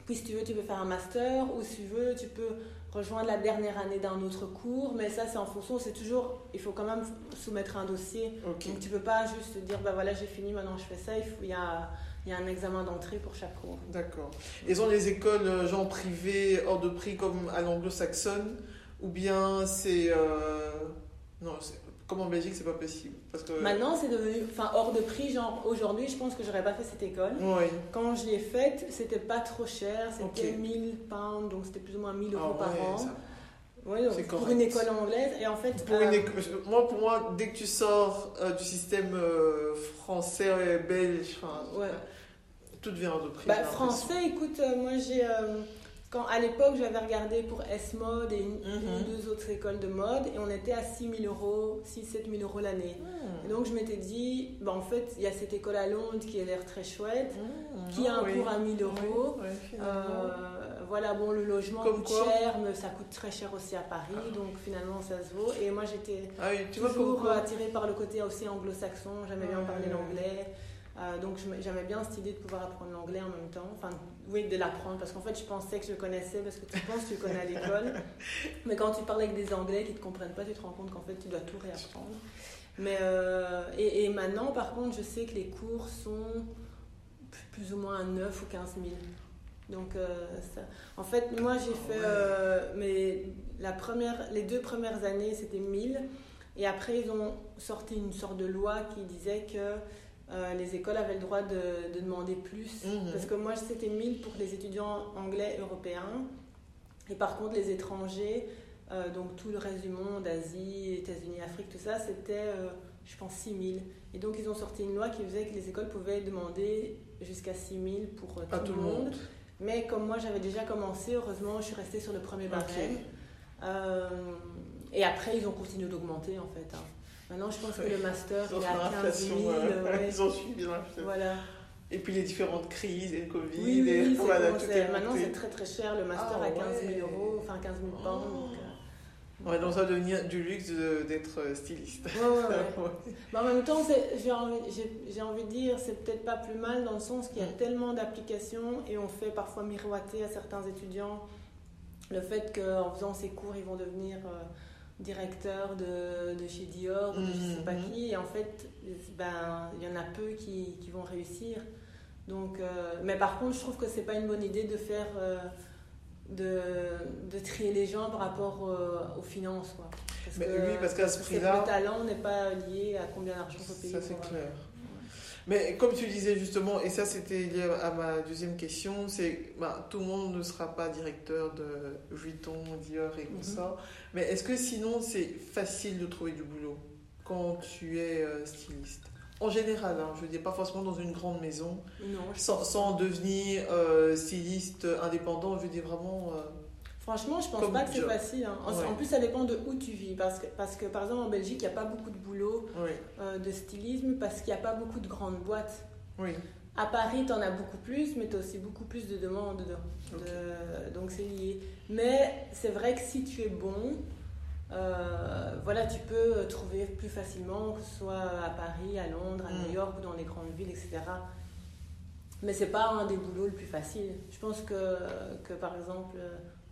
[SPEAKER 2] Puis si tu veux, tu peux faire un master, ou si tu veux, tu peux rejoindre la dernière année d'un autre cours, mais ça c'est en fonction, c'est toujours, il faut quand même soumettre un dossier. Donc tu peux pas juste dire, bah voilà j'ai fini, maintenant je fais ça, il, faut, il, y, a, il y a un examen d'entrée pour chaque cours.
[SPEAKER 1] D'accord. Ils ont les écoles euh, genre privées hors de prix comme à l'anglo-saxonne, ou bien c'est... Euh... Non, comme en Belgique, c'est pas possible. Parce que...
[SPEAKER 2] Maintenant, c'est devenu enfin, hors de prix. Genre, aujourd'hui, je pense que j'aurais pas fait cette école.
[SPEAKER 1] Oui.
[SPEAKER 2] Quand je l'ai faite, c'était pas trop cher. C'était 1000 pounds, donc c'était plus ou moins 1000 euros ah par an. Ça... Oui, donc pour une école anglaise. Et en fait,
[SPEAKER 1] pour une euh, moi, pour moi, dès que tu sors euh, du système euh, français, belge, ouais. tout devient hors de prix.
[SPEAKER 2] Bah, français, écoute, moi j'ai quand à l'époque j'avais regardé pour S-Mode et une, mhm. ou deux autres écoles de mode et on était à 6 000 euros, 6-7 000 euros l'année. Hmm. Et donc je m'étais dit, bah, en fait il y a cette école à Londres qui a l'air très chouette, hmm. qui a un cours à 1000 euros. Euh, voilà, bon le logement coûte cher, mais ça coûte très cher aussi à Paris, ah. donc finalement ça se vaut. Et moi j'étais
[SPEAKER 1] ah
[SPEAKER 2] toujours attirée par le côté aussi anglo-saxon, j'aimais bien parler l'anglais. Euh, donc j'aimais bien cette idée de pouvoir apprendre l'anglais en même temps. Enfin, oui, de l'apprendre. Parce qu'en fait, je pensais que je connaissais parce que tu penses que tu connais à l'école. Mais quand tu parles avec des Anglais qui ne te comprennent pas, tu te rends compte qu'en fait, tu dois tout réapprendre. Mais, euh, et, maintenant, par contre, je sais que les cours sont plus ou moins à 9 ou 15 000. Donc, euh, ça... en fait, moi, j'ai fait. mais la première, les deux premières années, c'était 1000. Et après, ils ont sorti une sorte de loi qui disait que euh, les écoles avaient le droit de, demander plus. Mhm. Parce que moi, c'était 1000 pour les étudiants anglais européens. Et par contre, les étrangers, euh, donc tout le reste du monde, Asie, États-Unis, Afrique, tout ça, c'était, euh, je pense, 6000. Et donc, ils ont sorti une loi qui faisait que les écoles pouvaient demander jusqu'à 6000 pour tout, le monde. Mais comme moi, j'avais déjà commencé, heureusement, je suis restée sur le premier barème. et après, ils ont continué d'augmenter, en fait. Hein. Maintenant, je pense que le master, il à 15 000.
[SPEAKER 1] Ils ont suivi
[SPEAKER 2] Voilà.
[SPEAKER 1] Et puis les différentes crises, et le Covid.
[SPEAKER 2] Oui,
[SPEAKER 1] et
[SPEAKER 2] oui,
[SPEAKER 1] voilà,
[SPEAKER 2] bon,
[SPEAKER 1] tout est
[SPEAKER 2] maintenant c'est très très cher, le master
[SPEAKER 1] Ah,
[SPEAKER 2] à 15 000
[SPEAKER 1] ouais.
[SPEAKER 2] euros, enfin 15 000 pounds.
[SPEAKER 1] Oh.
[SPEAKER 2] donc, euh,
[SPEAKER 1] Ouais, donc ça va devenir du luxe d'être euh, styliste.
[SPEAKER 2] Ouais, ouais, ouais.
[SPEAKER 1] Ouais.
[SPEAKER 2] Mais en même temps, j'ai envie, envie de dire, c'est peut-être pas plus mal dans le sens qu'il y a
[SPEAKER 1] Mm.
[SPEAKER 2] tellement d'applications et on fait parfois miroiter à certains étudiants le fait qu'en faisant ces cours, ils vont devenir euh, directeurs de, de chez Dior ou de je sais pas
[SPEAKER 1] Mhm.
[SPEAKER 2] qui. Et en fait, ben, il y en a peu qui, qui vont réussir. Donc, euh, mais par contre, je trouve que c'est pas une bonne idée de faire. euh, de, de trier les gens par rapport euh, aux finances. Quoi. Parce
[SPEAKER 1] Mais
[SPEAKER 2] que,
[SPEAKER 1] oui, parce qu'à ce
[SPEAKER 2] c'est que
[SPEAKER 1] prix-là-
[SPEAKER 2] le talent n'est pas lié à combien d'argent faut payer.
[SPEAKER 1] Ça, c'est clair. Mais comme tu disais justement, et ça c'était lié à ma deuxième question, c'est bah, tout le monde ne sera pas directeur de Vuitton, Dior et tout
[SPEAKER 2] Mhm.
[SPEAKER 1] ça. Mais est-ce que sinon c'est facile de trouver du boulot quand tu es euh, styliste? En général, hein, je veux dire pas forcément dans une grande maison,
[SPEAKER 2] Non,
[SPEAKER 1] sans, sans devenir euh, styliste indépendant, je veux dire vraiment. euh,
[SPEAKER 2] franchement, je pense
[SPEAKER 1] Comme
[SPEAKER 2] pas que c'est facile. hein. En,
[SPEAKER 1] Ouais.
[SPEAKER 2] plus, ça dépend de où tu vis. Parce que, parce que par exemple, en Belgique, il n'y a pas beaucoup de boulot
[SPEAKER 1] oui,
[SPEAKER 2] euh, de stylisme parce qu'il n'y a pas beaucoup de grandes boîtes.
[SPEAKER 1] oui.
[SPEAKER 2] À Paris, tu en as beaucoup plus, mais tu as aussi beaucoup plus de demandes. de- de- donc, c'est lié. Mais c'est vrai que si tu es bon, euh, voilà, tu peux trouver plus facilement, que ce soit à Paris, à Londres, à
[SPEAKER 1] Mm.
[SPEAKER 2] New York ou dans les grandes villes, etc. Mais c'est pas un des boulots le plus facile. Je pense que, que par exemple,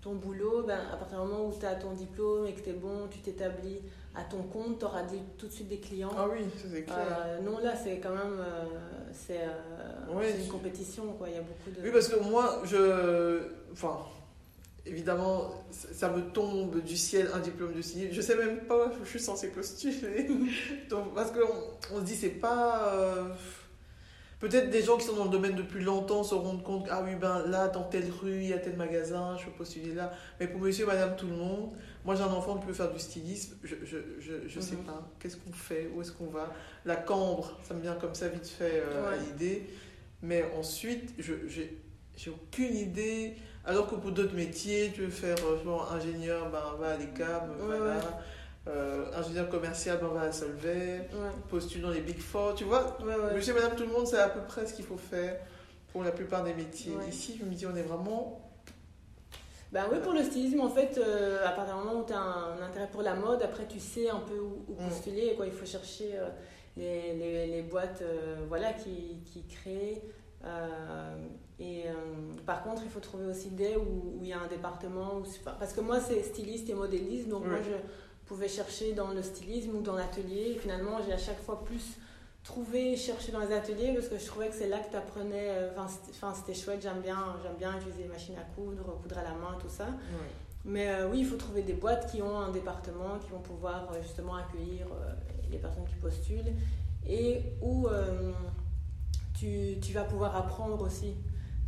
[SPEAKER 2] ton boulot, ben, à partir du moment où tu as ton diplôme et que tu es bon, tu t'établis à ton compte, tu auras tout de suite des clients.
[SPEAKER 1] Ah oui, c'est clair.
[SPEAKER 2] Euh, non, là, c'est quand même euh, c'est euh,
[SPEAKER 1] Ouais,
[SPEAKER 2] c'est une compétition. Quoi. Il y a beaucoup de.
[SPEAKER 1] Oui, parce que moi, je. Enfin, évidemment, ça me tombe du ciel un diplôme de styliste. Je sais même pas où je suis censée postuler. Donc, parce qu'on on se dit, c'est pas. Euh, Peut-être des gens qui sont dans le domaine depuis longtemps se rendent compte ah oui, ben là, dans telle rue, il y a tel magasin, je peux postuler là. Mais pour monsieur, madame, tout le monde, moi j'ai un enfant qui peut faire du stylisme, je, je, je, je sais
[SPEAKER 2] Mhm.
[SPEAKER 1] pas. Qu'est-ce qu'on fait Où est-ce qu'on va? La cambre, ça me vient comme ça vite fait euh, à
[SPEAKER 2] Ouais.
[SPEAKER 1] l'idée. Mais ensuite, je j'ai j'ai aucune idée. Alors que pour d'autres métiers, tu veux faire euh, genre, ingénieur, ben va à l'ECAM, voilà.
[SPEAKER 2] ouais.
[SPEAKER 1] Euh, ingénieur commercial, ben va Solvay.
[SPEAKER 2] Ouais,
[SPEAKER 1] Postule dans les Big Four, tu vois.
[SPEAKER 2] ouais, ouais.
[SPEAKER 1] Monsieur, madame, tout le monde, c'est à peu près ce qu'il faut faire pour la plupart des métiers. Ici, je me dis, on est vraiment.
[SPEAKER 2] Ben oui, pour le stylisme, en fait, euh, à partir du moment où tu as un, intérêt pour la mode, après tu sais un peu où, où
[SPEAKER 1] Mm.
[SPEAKER 2] postuler. Quoi. Il faut chercher euh, les, les, les boîtes euh, voilà, qui, qui créent. euh, et euh, par contre, il faut trouver aussi des où, il y a un département. Où, parce que moi, c'est styliste et modéliste, donc moi, je pouvais chercher dans le stylisme ou dans l'atelier. Et finalement, j'ai à chaque fois plus trouvé, cherché dans les ateliers parce que je trouvais que c'est là que tu apprenais. Enfin, c'était- enfin, c'était chouette, j'aime bien, j'aime bien utiliser les machines à coudre, coudre à la main, tout ça. Mais euh, oui, il faut trouver des boîtes qui ont un département, qui vont pouvoir euh, justement accueillir euh, les personnes qui postulent et où euh, tu, tu vas pouvoir apprendre aussi.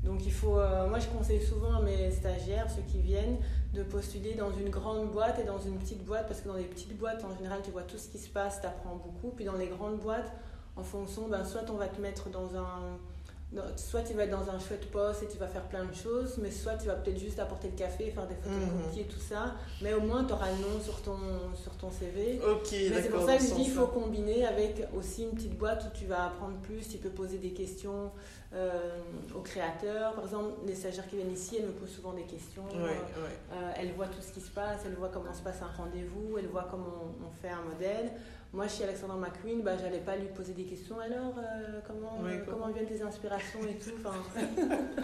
[SPEAKER 2] Donc il faut, euh, moi je conseille souvent à mes stagiaires, ceux qui viennent, de postuler dans une grande boîte et dans une petite boîte parce que dans les petites boîtes, en général, tu vois tout ce qui se passe, tu apprends beaucoup. Puis dans les grandes boîtes, en fonction, ben, soit on va te mettre dans un... soit tu vas être dans un chouette poste et tu vas faire plein de choses, mais soit tu vas peut-être juste apporter le café, faire des photocopies et tout ça. Mais au moins, tu auras le nom sur ton, sur ton CV.
[SPEAKER 1] Ok,
[SPEAKER 2] Mais c'est pour ça que je dis qu'il faut combiner avec aussi une petite boîte où tu vas apprendre plus, tu peux poser des questions euh, aux créateurs. Par exemple, les stagiaires qui viennent ici, elles me posent souvent des questions.
[SPEAKER 1] Ouais, ouais.
[SPEAKER 2] Elles voient tout ce qui se passe, elles voient comment se passe un rendez-vous, elles voient comment on, on fait un modèle. Moi, chez Alexandra McQueen, bah, j'allais pas lui poser des questions. Alors, euh, comment,
[SPEAKER 1] Oui,
[SPEAKER 2] euh,
[SPEAKER 1] comment-
[SPEAKER 2] comment viennent tes inspirations et tout. Enfin,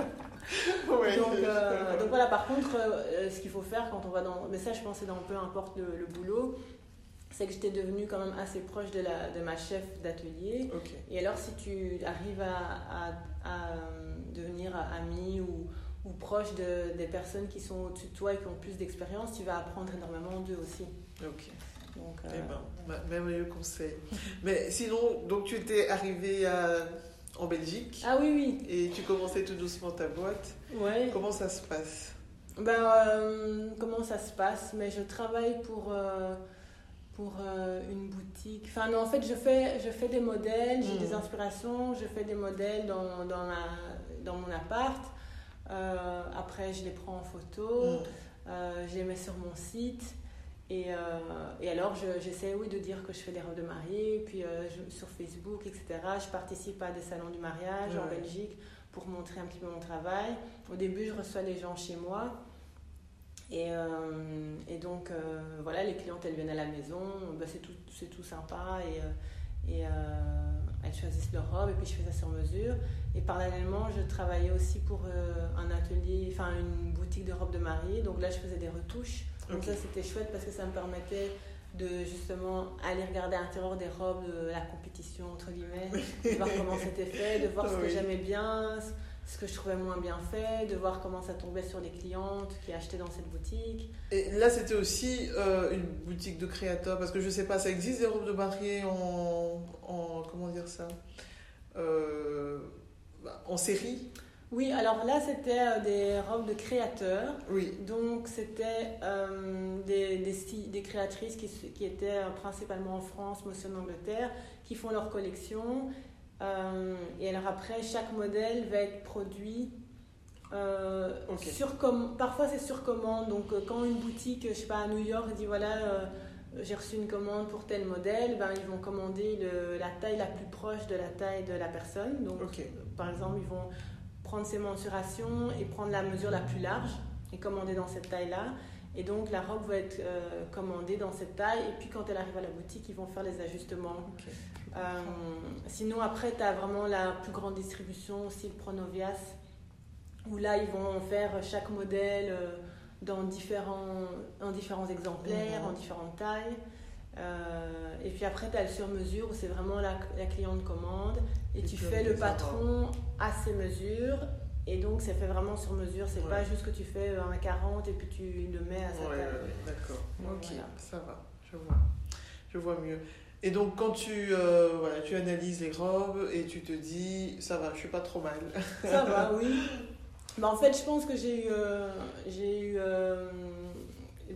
[SPEAKER 1] Ouais,
[SPEAKER 2] donc,
[SPEAKER 1] je-
[SPEAKER 2] euh, donc voilà, par contre, euh, ce qu'il faut faire quand on va dans. Mais ça, je c'est dans peu importe le, le boulot, c'est que j'étais devenue quand même assez proche de, la, de ma chef d'atelier. Et alors, si tu arrives à, à- à, devenir ami ou, ou proche de, des personnes qui sont au-dessus de toi et qui ont plus d'expérience, tu vas apprendre énormément d'eux aussi.
[SPEAKER 1] Ok.
[SPEAKER 2] Donc, euh,
[SPEAKER 1] Eh ben, merveilleux conseil. Mais sinon, donc tu étais arrivé à- en Belgique
[SPEAKER 2] Ah oui, oui.
[SPEAKER 1] et tu commençais tout doucement ta boîte.
[SPEAKER 2] Ouais.
[SPEAKER 1] Comment ça se passe?
[SPEAKER 2] Ben, euh, comment ça se passe? Mais je travaille pour, euh, pour euh, une boutique. Enfin, non, en fait, je fais, je fais des modèles, j'ai des inspirations, je fais des modèles dans, dans, ma- dans mon appart. Euh, après, je les prends en photo,
[SPEAKER 1] Mm.
[SPEAKER 2] euh, je les mets sur mon site. Et, et alors, j'essaie, oui, de dire que je fais des robes de mariée, puis sur Facebook, etc. Je participe à des salons du mariage en Belgique pour montrer un petit peu mon travail. Au début, je reçois les gens chez moi. Et, euh, et donc, euh, voilà, les clientes, elles viennent à la maison, bah, c'est tout, tout, sympa et, euh, et elles choisissent leur robe et puis je fais ça sur mesure. Et parallèlement, je travaillais aussi pour un atelier, enfin une boutique de robes de mariée. Donc là, je faisais des retouches. Donc ça, c'était chouette parce que ça me permettait de justement aller regarder à l'intérieur des robes de la compétition, entre guillemets, de voir comment c'était fait, de voir ce que j'aimais bien, ce que je trouvais moins bien fait, de voir comment ça tombait sur les clientes qui achetaient dans cette boutique.
[SPEAKER 1] Et là, c'était aussi euh, une boutique de créateurs, parce que je sais pas, ça existe des robes de mariée en, en comment dire ça, euh, en série?
[SPEAKER 2] Oui, alors là, c'était euh, des robes de créateurs.
[SPEAKER 1] Oui.
[SPEAKER 2] Donc, c'était des, des, des, créatrices qui, qui étaient principalement en France, mais aussi en Angleterre, qui font leur collection euh, et alors après, chaque modèle va être produit euh, sur com parfois c'est sur commande. Donc euh, quand une boutique, je sais pas, à New York dit voilà, j'ai reçu une commande pour tel modèle, ben, ils vont commander le, la taille la plus proche de la taille de la personne. Donc par exemple, ils vont prendre ses mensurations et prendre la mesure la plus large et commander dans cette taille-là. Et donc la robe va être commandée dans cette taille. Et puis quand elle arrive à la boutique, ils vont faire les ajustements. Euh, sinon, après, tu as vraiment la plus grande distribution, aussi le Pronovias, où là, ils vont faire chaque modèle euh, dans différents, en différents exemplaires, en différentes tailles. Euh, et puis après, tu as le sur-mesure où c'est vraiment la, la, cliente commande et, tu fais le patron à ses mesures. Et donc, c'est fait vraiment sur mesure. C'est pas juste que tu fais un 40 et puis tu le mets à sa
[SPEAKER 1] taille. D'accord. Ok, ça va. Je vois. Je vois mieux. Et donc, quand tu, euh, voilà, tu analyses les robes et tu te dis, ça va, je suis pas trop mal.
[SPEAKER 2] Ça va, oui. Bah, en fait, je pense que j'ai eu, euh, j'ai eu euh,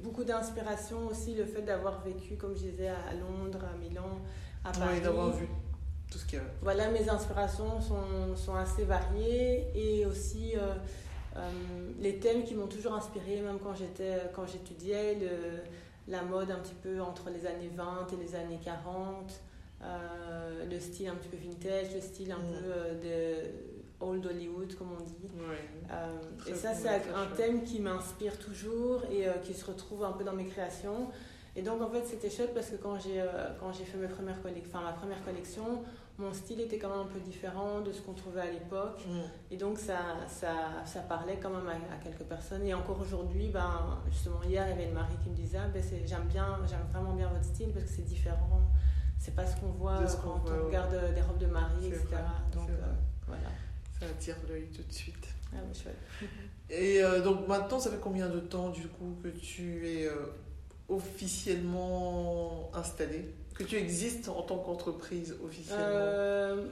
[SPEAKER 2] beaucoup d'inspiration aussi, le fait d'avoir vécu, comme je disais, à Londres, à Milan, à Paris.
[SPEAKER 1] Oui, d'avoir vu tout ce qu'il y a.
[SPEAKER 2] Voilà, mes inspirations sont, sont assez variées et aussi les thèmes qui m'ont toujours inspiré, même quand, j'étais, quand j'étudiais. Le, la mode un petit peu entre les années 20 et les années 40, euh, le style un petit peu vintage, le style un peu euh, de old Hollywood comme on dit. Euh, et ça c'est un thème qui m'inspire toujours et qui se retrouve un peu dans mes créations. Et donc en fait c'était chouette parce que quand j'ai quand j'ai fait mes premières enfin, ma première collection, mon style était quand même un peu différent de ce qu'on trouvait à l'époque. Mm. Et donc, ça, ça, ça, parlait quand même à, quelques personnes. Et encore aujourd'hui, ben, justement, hier, il y avait une Marie qui me disait ah, ben, j'aime bien, j'aime vraiment bien votre style parce que c'est différent. C'est pas ce qu'on voit quand on, regarde des robes de mariée, etc. donc, euh, voilà.
[SPEAKER 1] Ça attire l'œil tout de suite.
[SPEAKER 2] Ah, chouette.
[SPEAKER 1] Et euh, donc, maintenant, ça fait combien de temps, du coup, que tu es euh, officiellement installée? Que tu existes en tant qu'entreprise officiellement euh,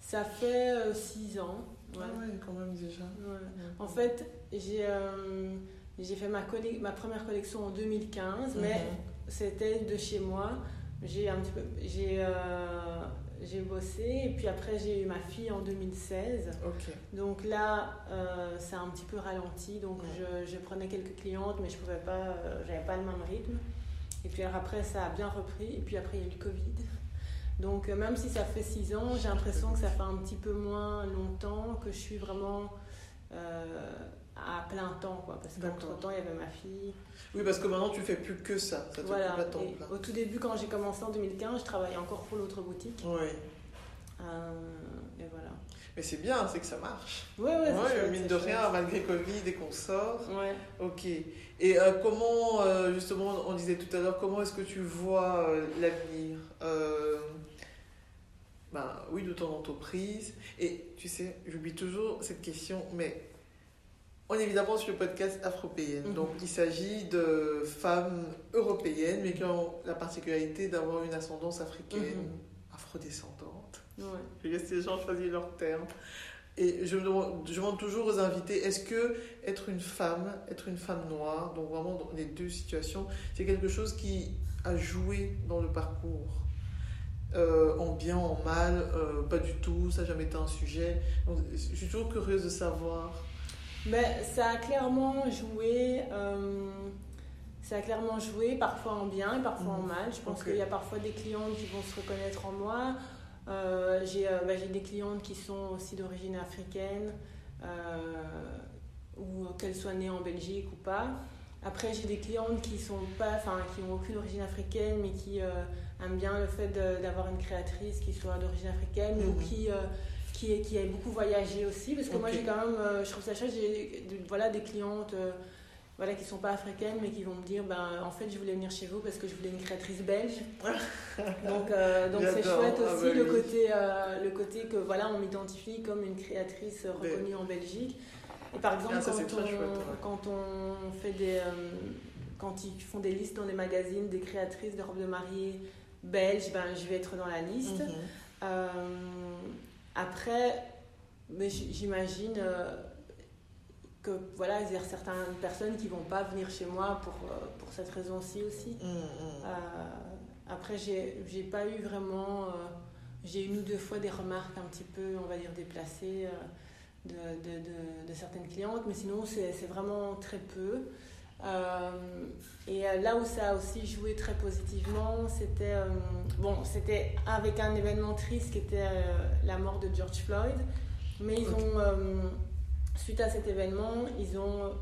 [SPEAKER 2] Ça fait 6 euh, ans.
[SPEAKER 1] Ouais. Ah ouais, quand même déjà.
[SPEAKER 2] En fait, j'ai euh, fait ma, ma première collection en 2015, mais mhm. c'était de chez moi. J'ai un petit peu j'ai j'ai bossé et puis après j'ai eu ma fille en 2016. Donc là, c'est un petit peu ralenti. Donc je, je, prenais quelques clientes, mais je pouvais pas, j'avais pas le même rythme. Et puis après, ça a bien repris. Et puis après, il y a eu le Covid. Donc euh, même si ça fait six ans, j'ai l'impression que ça fait un petit peu moins longtemps que je suis vraiment euh, à plein temps. Quoi, parce qu'entre-temps, il y avait ma fille.
[SPEAKER 1] Oui, parce que maintenant, tu fais plus que ça. ça
[SPEAKER 2] voilà. Au tout début, quand j'ai commencé en 2015, je travaillais encore pour l'autre boutique.
[SPEAKER 1] Oui.
[SPEAKER 2] Euh, et voilà.
[SPEAKER 1] Mais c'est bien, c'est que ça marche.
[SPEAKER 2] Oui, oui,
[SPEAKER 1] ouais, Mine de rien, malgré Covid et qu'on sort.
[SPEAKER 2] Ouais.
[SPEAKER 1] Ok. Et euh, comment, euh, justement, on disait tout à l'heure, comment est-ce que tu vois euh, l'avenir ben, Oui, de ton entreprise? Et tu sais, j'oublie toujours cette question, mais on est évidemment sur le podcast Afropéenne. Mhm. Donc, il s'agit de femmes européennes, mais qui ont la particularité d'avoir une ascendance africaine, afrodescendante.
[SPEAKER 2] Ouais.
[SPEAKER 1] Je laisse les gens choisir leurs termes. Et je, demande, je demande toujours aux invités, est-ce que être une femme, être une femme noire, donc vraiment dans les deux situations, c'est quelque chose qui a joué dans le parcours? Euh, en bien, en mal, euh, pas du tout, ça n'a jamais été un sujet. je suis toujours curieuse de savoir.
[SPEAKER 2] Mais ça a clairement joué. Euh, ça a clairement joué, parfois en bien et parfois en
[SPEAKER 1] Mhm.
[SPEAKER 2] mal. Je pense qu'il y a parfois des clientes qui vont se reconnaître en moi. Euh, j'ai euh, bah, j'ai des clientes qui sont aussi d'origine africaine, euh, ou qu'elles soient nées en Belgique ou pas. Après, j'ai des clientes qui sont pas, enfin, qui ont aucune origine africaine, mais qui euh, aiment bien le fait d'avoir une créatrice qui soit d'origine africaine ou
[SPEAKER 1] Mhm.
[SPEAKER 2] qui, qui, qui a beaucoup voyagé aussi. Parce que moi, j'ai quand même, je trouve ça chouette, j'ai voilà, des clientes voilà, qui sont pas africaines, mais qui vont me dire, ben, en fait, je voulais venir chez vous parce que je voulais une créatrice belge. donc, euh, donc c'est chouette
[SPEAKER 1] Ah
[SPEAKER 2] aussi
[SPEAKER 1] bah
[SPEAKER 2] le,
[SPEAKER 1] oui.
[SPEAKER 2] côté, euh, le côté que voilà, on m'identifie comme une créatrice reconnue en Belgique. Et par exemple,
[SPEAKER 1] Ah, ça,
[SPEAKER 2] quand, on,
[SPEAKER 1] chouette, ouais.
[SPEAKER 2] quand on fait des. euh, quand ils font des listes dans des magazines des créatrices de robes de mariée belges, ben, je vais être dans la liste.
[SPEAKER 1] Mhm.
[SPEAKER 2] Euh, après, j'imagine que voilà, il y a certaines personnes qui vont pas venir chez moi pour, euh, pour cette raison-ci aussi.
[SPEAKER 1] Mhm.
[SPEAKER 2] Euh, après, j'ai pas eu vraiment. euh, j'ai une ou deux fois des remarques un petit peu, on va dire, déplacées euh, de, de, de- de certaines clientes, mais sinon, c'est vraiment très peu. Et là où ça a aussi joué très positivement, c'était bon, c'était avec un événement triste qui était la mort de George Floyd. Mais ils ont, suite à cet événement, ils ont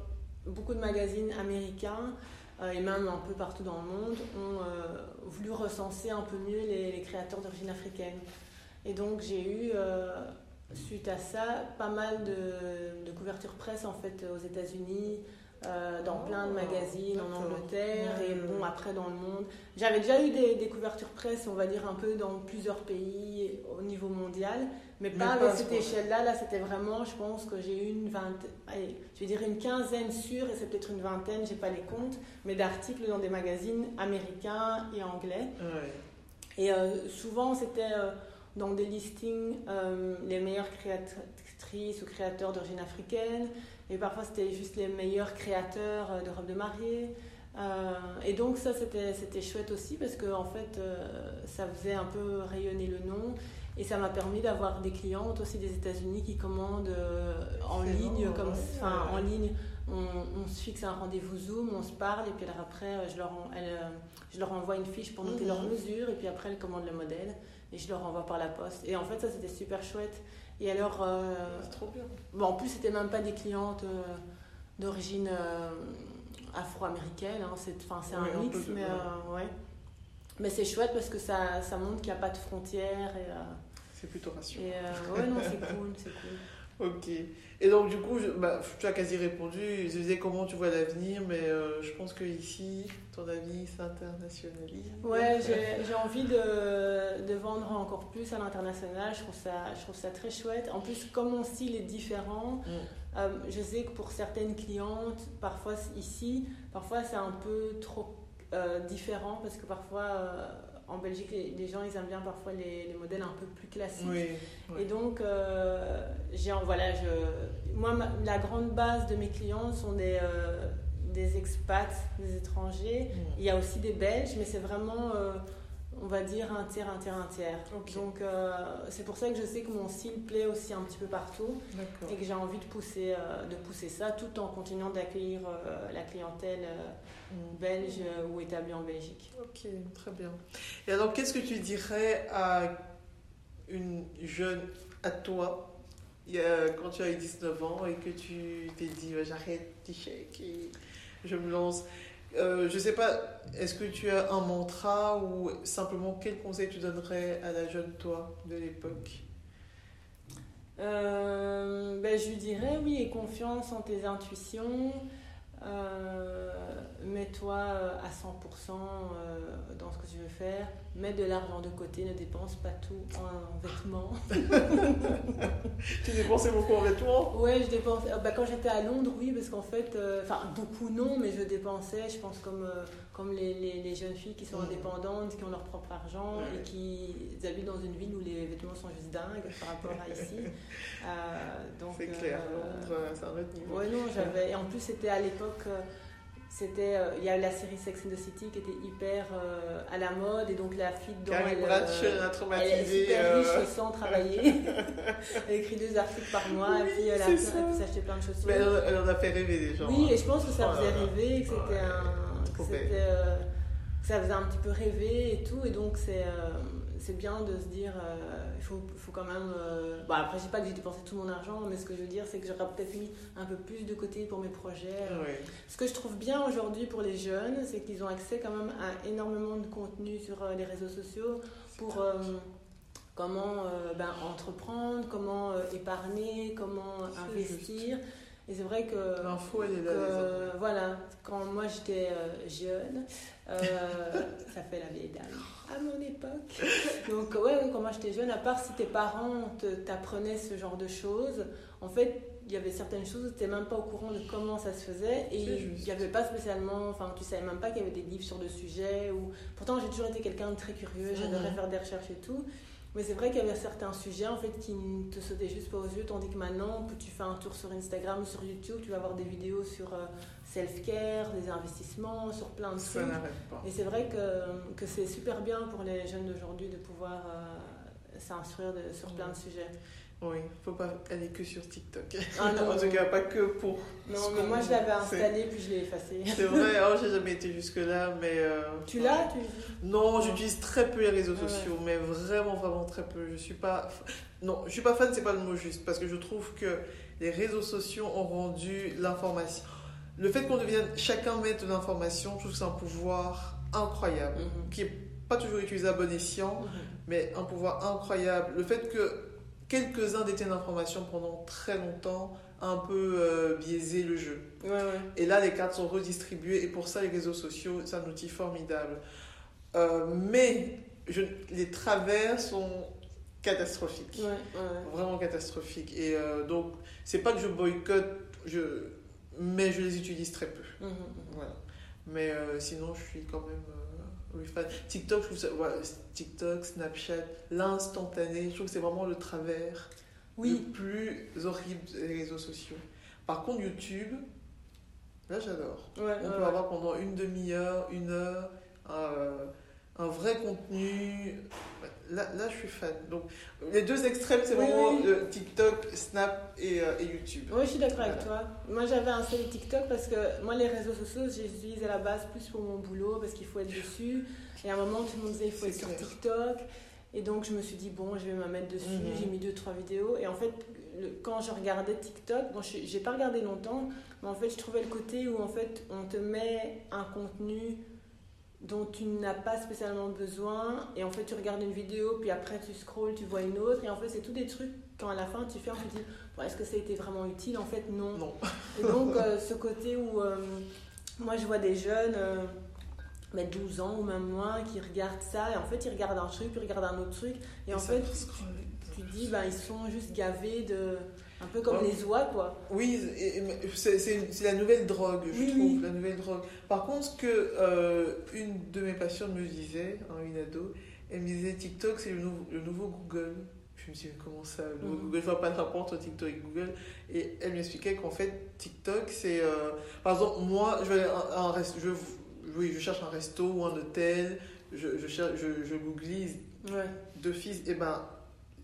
[SPEAKER 2] beaucoup de magazines américains euh, et même un peu partout dans le monde ont euh, voulu recenser un peu mieux les, les créateurs d'origine africaine. Et donc j'ai eu, euh, suite à ça, pas mal de, de couvertures presse en fait aux États-Unis, dans plein de
[SPEAKER 1] Oh,
[SPEAKER 2] magazines en. Angleterre et bon après dans le monde. J'avais déjà eu des, des couvertures presse, on va dire un peu dans plusieurs pays au niveau mondial, mais pas
[SPEAKER 1] à ce
[SPEAKER 2] cette échelle-là. Là, c'était vraiment, je pense que j'ai eu une vingtaine, allez, je vais dire une quinzaine sûre, et c'est peut-être une vingtaine, j'ai pas les comptes, mais d'articles dans des magazines américains et anglais.
[SPEAKER 1] Ouais.
[SPEAKER 2] Et euh, souvent, c'était euh, dans des listings euh, les meilleures créatrices ou créateurs d'origine africaine. Et parfois, c'était juste les meilleurs créateurs de robes de mariée. Euh, et donc, ça, c'était c'était chouette aussi parce que, en fait, euh, ça faisait un peu rayonner le nom. Et ça m'a permis d'avoir des clientes aussi des États-Unis qui commandent euh, en ligne,
[SPEAKER 1] bon,
[SPEAKER 2] comme,
[SPEAKER 1] ouais.
[SPEAKER 2] en ligne. On, on se fixe un rendez-vous Zoom, on se parle, et puis après, euh, je leur, en- euh, je leur envoie une fiche pour noter
[SPEAKER 1] Mhm.
[SPEAKER 2] leurs mesures, et puis après, elles commandent le modèle, et je leur envoie par la poste. Et en fait, ça, c'était super chouette. Et alors, euh,
[SPEAKER 1] C'est trop bien.
[SPEAKER 2] bon, en plus, c'était même pas des clientes euh, d'origine euh, afro-américaine, hein, c'est
[SPEAKER 1] Oui,
[SPEAKER 2] un mix, mais ouais. Mais c'est chouette parce que ça, ça montre qu'il n'y a pas de frontières, et,
[SPEAKER 1] C'est plutôt rassurant.
[SPEAKER 2] et euh, ouais, non, c'est cool, c'est cool.
[SPEAKER 1] Ok. Et donc, du coup, je- bah, tu as quasi répondu. Je disais comment tu vois l'avenir, mais euh, je pense que ici, ton avis s'internationalise.
[SPEAKER 2] Ouais, j'ai j'ai envie de, de vendre encore plus à l'international. Je trouve ça, je trouve ça très chouette. En plus, comme mon style est différent,
[SPEAKER 1] Mm.
[SPEAKER 2] euh, je sais que pour certaines clientes, parfois ici, parfois c'est un peu trop euh, différent parce que parfois euh, en Belgique, les, les gens ils aiment bien parfois les, les modèles un peu plus classiques.
[SPEAKER 1] Oui.
[SPEAKER 2] Et donc, euh, j'ai, voilà, je, moi, ma- la grande base de mes clients sont des, euh, des expats, des étrangers.
[SPEAKER 1] Mm.
[SPEAKER 2] Il y a aussi des Belges, mais c'est vraiment, euh, on va dire, un tiers, un tiers, un tiers. Donc, euh, c'est pour ça que je sais que mon style plaît aussi un petit peu partout et que j'ai envie de pousser, euh, de pousser ça tout en continuant d'accueillir euh, la clientèle
[SPEAKER 1] Mm.
[SPEAKER 2] belge ou établie en Belgique.
[SPEAKER 1] Ok, très bien. Et alors, qu'est-ce que tu dirais à une jeune, à toi, quand tu as eu 19 ans et que tu t'es dit, j'arrête d'échec et je me lance euh, Je sais pas, est-ce que tu as un mantra ou simplement quel conseil tu donnerais à la jeune toi de l'époque?
[SPEAKER 2] Euh, ben, je dirais oui, aie confiance en tes intuitions. Euh, Mets-toi à 100% euh, dans ce que tu veux faire. Mets de l'argent de côté, ne dépense pas tout en, en vêtements.
[SPEAKER 1] Tu dépensais beaucoup en vêtements?
[SPEAKER 2] Ouais, je dépense. euh, bah, quand j'étais à Londres, oui, parce qu'en fait, euh, enfin beaucoup non, mais je dépensais, je pense comme euh, comme les, les, les jeunes filles qui sont
[SPEAKER 1] Mhm.
[SPEAKER 2] indépendantes, qui ont leur propre argent
[SPEAKER 1] Ouais.
[SPEAKER 2] et qui habitent dans une ville où les vêtements sont juste dingues par rapport à ici. Euh, donc,
[SPEAKER 1] C'est clair, Londres, c'est un autre niveau.
[SPEAKER 2] Ouais, non, j'avais. Et en plus, c'était à l'époque. C'était, euh, il y a la série Sex and the City qui était hyper euh, à la mode et donc la fille dedans,
[SPEAKER 1] Carrie
[SPEAKER 2] elle, euh, elle est super
[SPEAKER 1] euh,
[SPEAKER 2] riche sans travailler. elle écrit deux articles par mois
[SPEAKER 1] Oui,
[SPEAKER 2] et puis elle, a, elle peut s'acheter plein de chaussures.
[SPEAKER 1] Mais elle, elle en a fait rêver des gens.
[SPEAKER 2] oui,
[SPEAKER 1] hein.
[SPEAKER 2] et je pense que ça
[SPEAKER 1] Oh
[SPEAKER 2] faisait rêver, que c'était un, euh, ça faisait un petit peu rêver et tout. Et donc, c'est, c'est bien de se dire, euh, il faut, faut quand même. Bon, après, je sais pas que j'ai dépensé tout mon argent, mais ce que je veux dire, c'est que j'aurais peut-être mis un peu plus de côté pour mes projets. Ce que je trouve bien aujourd'hui pour les jeunes, c'est qu'ils ont accès quand même à énormément de contenu sur les réseaux sociaux pour comment ben, entreprendre, comment épargner, comment investir. Et c'est vrai que.
[SPEAKER 1] L'info, elle est là.
[SPEAKER 2] voilà, quand moi j'étais euh, jeune, euh, ça fait la vieille dame, à mon époque. Donc, ouais, quand moi j'étais jeune, à part si tes parents t'apprenaient ce genre de choses, en fait, il y avait certaines choses où tu n'étais même pas au courant de comment ça se faisait et il n'y avait pas spécialement, enfin tu savais même pas qu'il y avait des livres sur le sujet ou pourtant j'ai toujours été quelqu'un de très curieux, j'adorais faire des recherches et tout mais c'est vrai qu'il y avait certains sujets en fait qui ne te sautaient juste pas aux yeux, tandis que maintenant, tu fais un tour sur Instagram ou sur YouTube, tu vas avoir des vidéos sur euh, self-care, des investissements, sur plein de
[SPEAKER 1] Ça
[SPEAKER 2] Pas. Et c'est vrai que, que c'est super bien pour les jeunes d'aujourd'hui de pouvoir euh, s'instruire sur plein de sujets.
[SPEAKER 1] Oui, faut pas aller que sur TikTok. Ah en tout cas, pas que pour.
[SPEAKER 2] Non, mais moi je l'avais installé puis je l'ai effacé.
[SPEAKER 1] C'est vrai, oh, j'ai jamais été jusque-là, mais. Euh,
[SPEAKER 2] tu l'as tu...
[SPEAKER 1] Non, j'utilise très peu les réseaux sociaux, mais vraiment, vraiment très peu. Je suis pas. Non, je suis pas fan, c'est pas le mot juste, parce que je trouve que les réseaux sociaux ont rendu l'information. Le fait qu'on devienne chacun maître de l'information, je trouve que c'est un pouvoir incroyable, mhm. qui est pas toujours utilisé à bon escient, mhm. mais un pouvoir incroyable. Le fait que quelques-uns détiennent l'information pendant très longtemps, un peu euh, biaisé le jeu. Et là, les cartes sont redistribuées, et pour ça, les réseaux sociaux, c'est un outil formidable. Euh, mais je, les travers sont catastrophiques. Vraiment catastrophiques. Et euh, donc, c'est pas que je boycotte, je, mais je les utilise très peu. Mmh, mmh, mmh. Voilà. Mais sinon, je suis quand même TikTok, je trouve TikTok, Snapchat, l'instantané, je trouve que c'est vraiment le travers le plus horrible des réseaux sociaux. Par contre, YouTube, là j'adore. On peut avoir pendant une demi-heure, une heure, un vrai contenu. Là, là, je suis fan. Donc, les deux extrêmes, c'est vraiment TikTok, Snap et, euh, et, YouTube.
[SPEAKER 2] Oui, je suis d'accord avec toi. Moi, j'avais installé TikTok parce que moi, les réseaux sociaux, j'utilise à la base plus pour mon boulot parce qu'il faut être dessus. Et à un moment, tout le monde disait il faut être sur TikTok. Et donc, je me suis dit, bon, je vais me mettre dessus. Mhm. J'ai mis deux, trois vidéos. Et en fait, quand je regardais TikTok, bon, je n'ai pas regardé longtemps, mais en fait, je trouvais le côté où en fait, on te met un contenu dont tu n'as pas spécialement besoin. Et en fait tu regardes une vidéo puis après tu scrolls tu vois une autre. Et en fait c'est tous des trucs quand à la fin tu fais on te dit bon, est-ce que ça a été vraiment utile? En fait non,
[SPEAKER 1] non.
[SPEAKER 2] et donc euh, ce côté où euh, moi je vois des jeunes euh, 12 ans ou même moins qui regardent ça. Et en fait ils regardent un truc puis ils regardent un autre truc. Et, en fait tu, te dis ben, ils sont juste gavés de un peu comme les oies, quoi.
[SPEAKER 1] Oui, c'est la nouvelle drogue, je trouve, la nouvelle drogue. Par contre, ce que euh, une de mes patientes me disait, hein, une ado, elle me disait TikTok, c'est le, le, nouveau Google. Je me suis dit, comment ça, le nouveau mhm. Google, je vois pas de rapport entre TikTok et Google. Et elle m'expliquait qu'en fait, TikTok, c'est. Euh, par exemple, moi, je vais un, un reste, je, oui, je cherche un resto ou un hôtel, je, je, cherche, je, je googlise ouais. d'office, et ben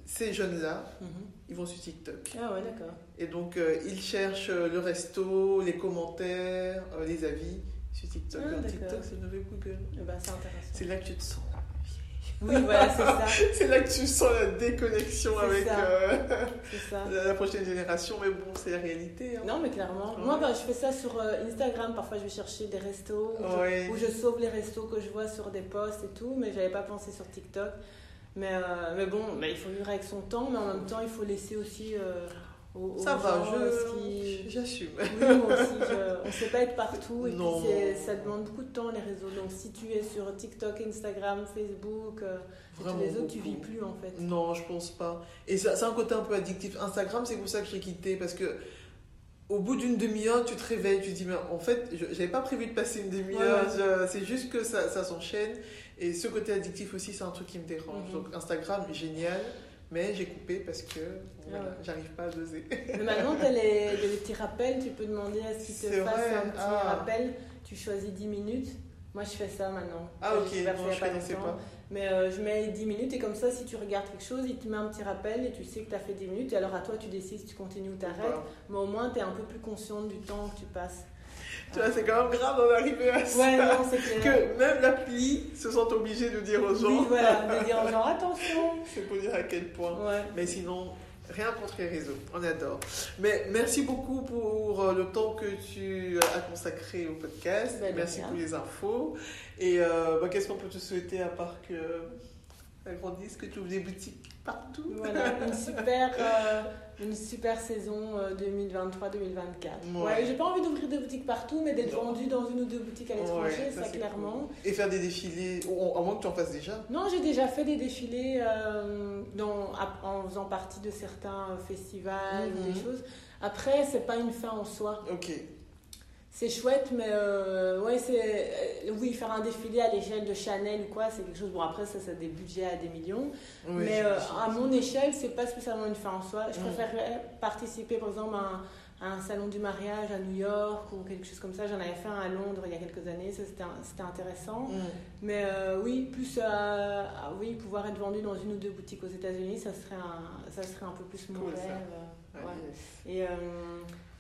[SPEAKER 1] ces jeunes-là, mhm. Ils vont sur TikTok.
[SPEAKER 2] Ah ouais, d'accord.
[SPEAKER 1] Et donc, euh, ils cherchent euh, le resto, les commentaires, euh, les avis sur TikTok. Ah, TikTok, c'est le nouveau Google.
[SPEAKER 2] Ben, c'est intéressant.
[SPEAKER 1] C'est là que tu te sens
[SPEAKER 2] oui, voilà, c'est ça.
[SPEAKER 1] c'est là que tu sens la déconnexion avec La, prochaine génération, mais bon, c'est la réalité. Hein.
[SPEAKER 2] Non, mais clairement. Moi, bah, je fais ça sur Instagram. Parfois, je vais chercher des restos où, je, sauve les restos que je vois sur des posts et tout, mais j'avais pas pensé sur TikTok. Mais, euh, mais bon, bah, il faut vivre avec son temps, mais en même temps, il faut laisser aussi euh, aux,
[SPEAKER 1] Ça va, j'assume.
[SPEAKER 2] Oui, moi aussi, on ne sait pas être partout et puis ça demande beaucoup de temps les réseaux. Donc si tu es sur TikTok, Instagram, Facebook, euh, tous les autres, tu vis plus en fait.
[SPEAKER 1] Non, je pense pas. Et c'est un côté un peu addictif. Instagram, c'est pour ça que j'ai quitté parce que au bout d'une demi-heure, tu te réveilles, tu te dis, mais en fait, j'avais pas prévu de passer une demi-heure, c'est juste que ça, ça s'enchaîne. Et ce côté addictif aussi, c'est un truc qui me dérange. Mhm. Donc Instagram, génial, mais j'ai coupé parce que ah j'arrive pas à doser.
[SPEAKER 2] Mais maintenant, tu as les, petits rappels, tu peux demander à ce qu'il te fasse un petit ah. rappel. Tu choisis 10 minutes. Moi, je fais ça maintenant.
[SPEAKER 1] Ah, ok, bon, je connaissais pas.
[SPEAKER 2] Mais euh, je mets 10 minutes et comme ça, si tu regardes quelque chose, il te met un petit rappel et tu sais que tu as fait 10 minutes. Et alors, à toi, tu décides si tu continues ou t'arrêtes. Mais au moins, tu es un peu plus consciente du temps que tu passes.
[SPEAKER 1] Tu vois, c'est quand même grave d'en arriver à ça.
[SPEAKER 2] Ouais, non.
[SPEAKER 1] Que même l'appli se sent obligé de dire aux gens.
[SPEAKER 2] Oui, voilà, de dire aux gens attention.
[SPEAKER 1] C'est pour dire à quel point.
[SPEAKER 2] Ouais.
[SPEAKER 1] Mais sinon, rien contre les réseaux. On adore. Mais merci beaucoup pour euh, le temps que tu as consacré au podcast.
[SPEAKER 2] Ben,
[SPEAKER 1] merci pour les infos. Et euh, bah, qu'est-ce qu'on peut te souhaiter à part que agrandisse, que tu ouvres des boutiques? Partout
[SPEAKER 2] Voilà, une super, euh, une super saison euh, 2023-2024.
[SPEAKER 1] Ouais.
[SPEAKER 2] Ouais. j'ai pas envie d'ouvrir des boutiques partout, mais d'être vendu dans une ou deux boutiques à l'étranger,
[SPEAKER 1] Ouais,
[SPEAKER 2] ça, clairement.
[SPEAKER 1] cool. Et faire des défilés, à moins que tu en fasses déjà.
[SPEAKER 2] Non, j'ai déjà fait des défilés euh, dans, en faisant partie de certains euh, festivals ou
[SPEAKER 1] Mhm.
[SPEAKER 2] des choses. Après, c'est pas une fin en soi.
[SPEAKER 1] Ok.
[SPEAKER 2] C'est chouette, mais euh, ouais, c'est euh, oui, faire un défilé à l'échelle de Chanel ou quoi, c'est quelque chose. Bon, après, ça, c'est des budgets à des millions.
[SPEAKER 1] Oui,
[SPEAKER 2] mais euh, à mon échelle, c'est pas spécialement une fin en soi. Je
[SPEAKER 1] Mm.
[SPEAKER 2] préférerais participer, par exemple, à un, à un salon du mariage à New York ou quelque chose comme ça. J'en avais fait un à Londres il y a quelques années, ça c'était un- c'était intéressant.
[SPEAKER 1] Mm.
[SPEAKER 2] Mais euh, oui, plus oui, pouvoir être vendu dans une ou deux boutiques aux États-Unis, ça serait un, ça serait un peu plus mon
[SPEAKER 1] Cool,
[SPEAKER 2] rêve. Ouais.
[SPEAKER 1] yes.
[SPEAKER 2] Et euh,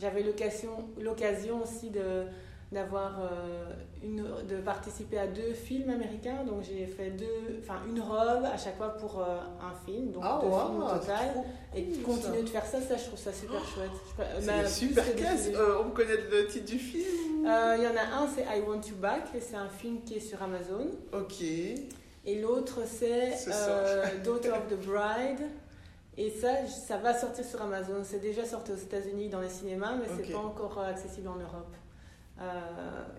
[SPEAKER 2] j'avais l'occasion, l'occasion aussi de d'avoir euh, une de participer à deux films américains donc j'ai fait deux enfin une robe à chaque fois pour euh, un film donc
[SPEAKER 1] Ah,
[SPEAKER 2] deux
[SPEAKER 1] wow,
[SPEAKER 2] films au total et
[SPEAKER 1] cool,
[SPEAKER 2] continuer
[SPEAKER 1] ça.
[SPEAKER 2] de faire ça ça je trouve ça super chouette Je-
[SPEAKER 1] C'est
[SPEAKER 2] bah,
[SPEAKER 1] super
[SPEAKER 2] films.
[SPEAKER 1] Euh, on peut connaître le titre du film
[SPEAKER 2] il y en a un c'est I Want You Back et c'est un film qui est sur Amazon
[SPEAKER 1] Ok.
[SPEAKER 2] et l'autre c'est
[SPEAKER 1] Ce
[SPEAKER 2] Daughter of the Bride. Et ça, ça va sortir sur Amazon. C'est déjà sorti aux États-Unis dans les cinémas, mais
[SPEAKER 1] Ok.
[SPEAKER 2] c'est pas encore euh, accessible en Europe. Euh,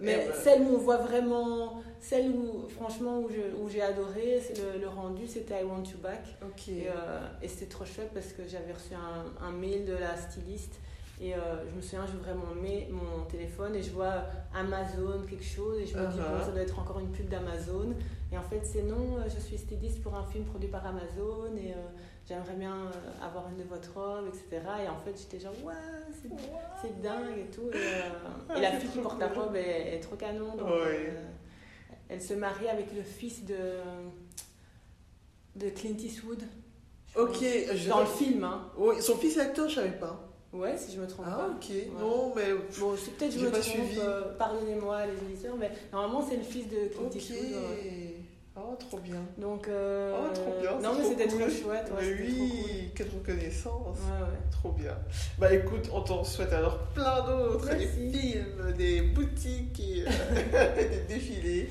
[SPEAKER 2] mais
[SPEAKER 1] Eh ben.
[SPEAKER 2] celle où on voit vraiment, celle où franchement où je- où j'ai adoré, c'est le, le rendu, c'était I Want You Back. Et, euh, et c'était trop chouette parce que j'avais reçu un, un mail de la styliste et euh, je me souviens, j'ouvrais mon, mon téléphone et je vois Amazon quelque chose et je me dis,
[SPEAKER 1] Uh-huh.
[SPEAKER 2] bon, ça doit être encore une pub d'Amazon. Et en fait, c'est non, euh, je suis styliste pour un film produit par Amazon et euh, j'aimerais bien avoir une de votre robe, etc. Et en fait, j'étais genre, ouais, c'est dingue et tout. Et, euh,
[SPEAKER 1] Ah,
[SPEAKER 2] et la fille qui porte la robe est, est trop canon. Donc,
[SPEAKER 1] Ouais.
[SPEAKER 2] elle se marie avec le fils de, de Clint Eastwood.
[SPEAKER 1] Ok. je-
[SPEAKER 2] Dans le film, hein.
[SPEAKER 1] Oui, son fils est acteur, je savais pas.
[SPEAKER 2] Ouais, si je me trompe
[SPEAKER 1] Ah,
[SPEAKER 2] pas.
[SPEAKER 1] ok.
[SPEAKER 2] Ouais.
[SPEAKER 1] Non, mais.
[SPEAKER 2] Bon, c'est peut-être je
[SPEAKER 1] J'ai
[SPEAKER 2] me
[SPEAKER 1] pas
[SPEAKER 2] trompe, euh, pardonnez-moi les éditeurs, mais normalement c'est le fils de Clint
[SPEAKER 1] Ok.
[SPEAKER 2] Eastwood. ouais.
[SPEAKER 1] Oh, trop bien.
[SPEAKER 2] Donc, euh,
[SPEAKER 1] Oh, trop bien.
[SPEAKER 2] Non,
[SPEAKER 1] c'est
[SPEAKER 2] mais c'était
[SPEAKER 1] cool.
[SPEAKER 2] trop chouette. Ouais,
[SPEAKER 1] Mais
[SPEAKER 2] c'était trop cool.
[SPEAKER 1] oui, quelle reconnaissance. Trop bien. Bah écoute, on t'en souhaite alors plein d'autres, des films, des boutiques et euh, des défilés.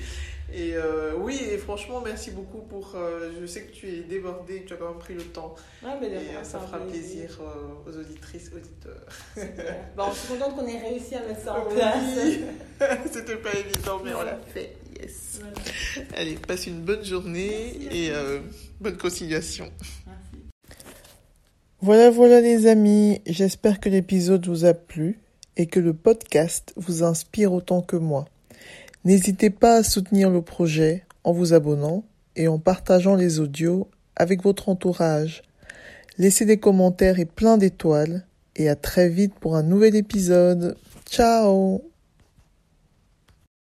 [SPEAKER 1] Et euh, oui, et franchement, merci beaucoup pour. euh, je sais que tu es débordée, que tu as quand même pris le temps.
[SPEAKER 2] Ouais, mais de
[SPEAKER 1] Et
[SPEAKER 2] rien,
[SPEAKER 1] euh, ça fera plaisir euh, aux auditrices, auditeurs.
[SPEAKER 2] Bon, je suis contente qu'on ait réussi à mettre ça en
[SPEAKER 1] Oui.
[SPEAKER 2] place.
[SPEAKER 1] C'était pas évident, mais on l'a fait. Yes.
[SPEAKER 2] Voilà.
[SPEAKER 1] Allez, passe une bonne journée
[SPEAKER 2] Merci,
[SPEAKER 1] et euh, bonne conciliation.
[SPEAKER 2] Merci.
[SPEAKER 1] Voilà, voilà les amis, j'espère que l'épisode vous a plu et que le podcast vous inspire autant que moi. N'hésitez pas à soutenir le projet en vous abonnant et en partageant les audios avec votre entourage. Laissez des commentaires et plein d'étoiles et à très vite pour un nouvel épisode. Ciao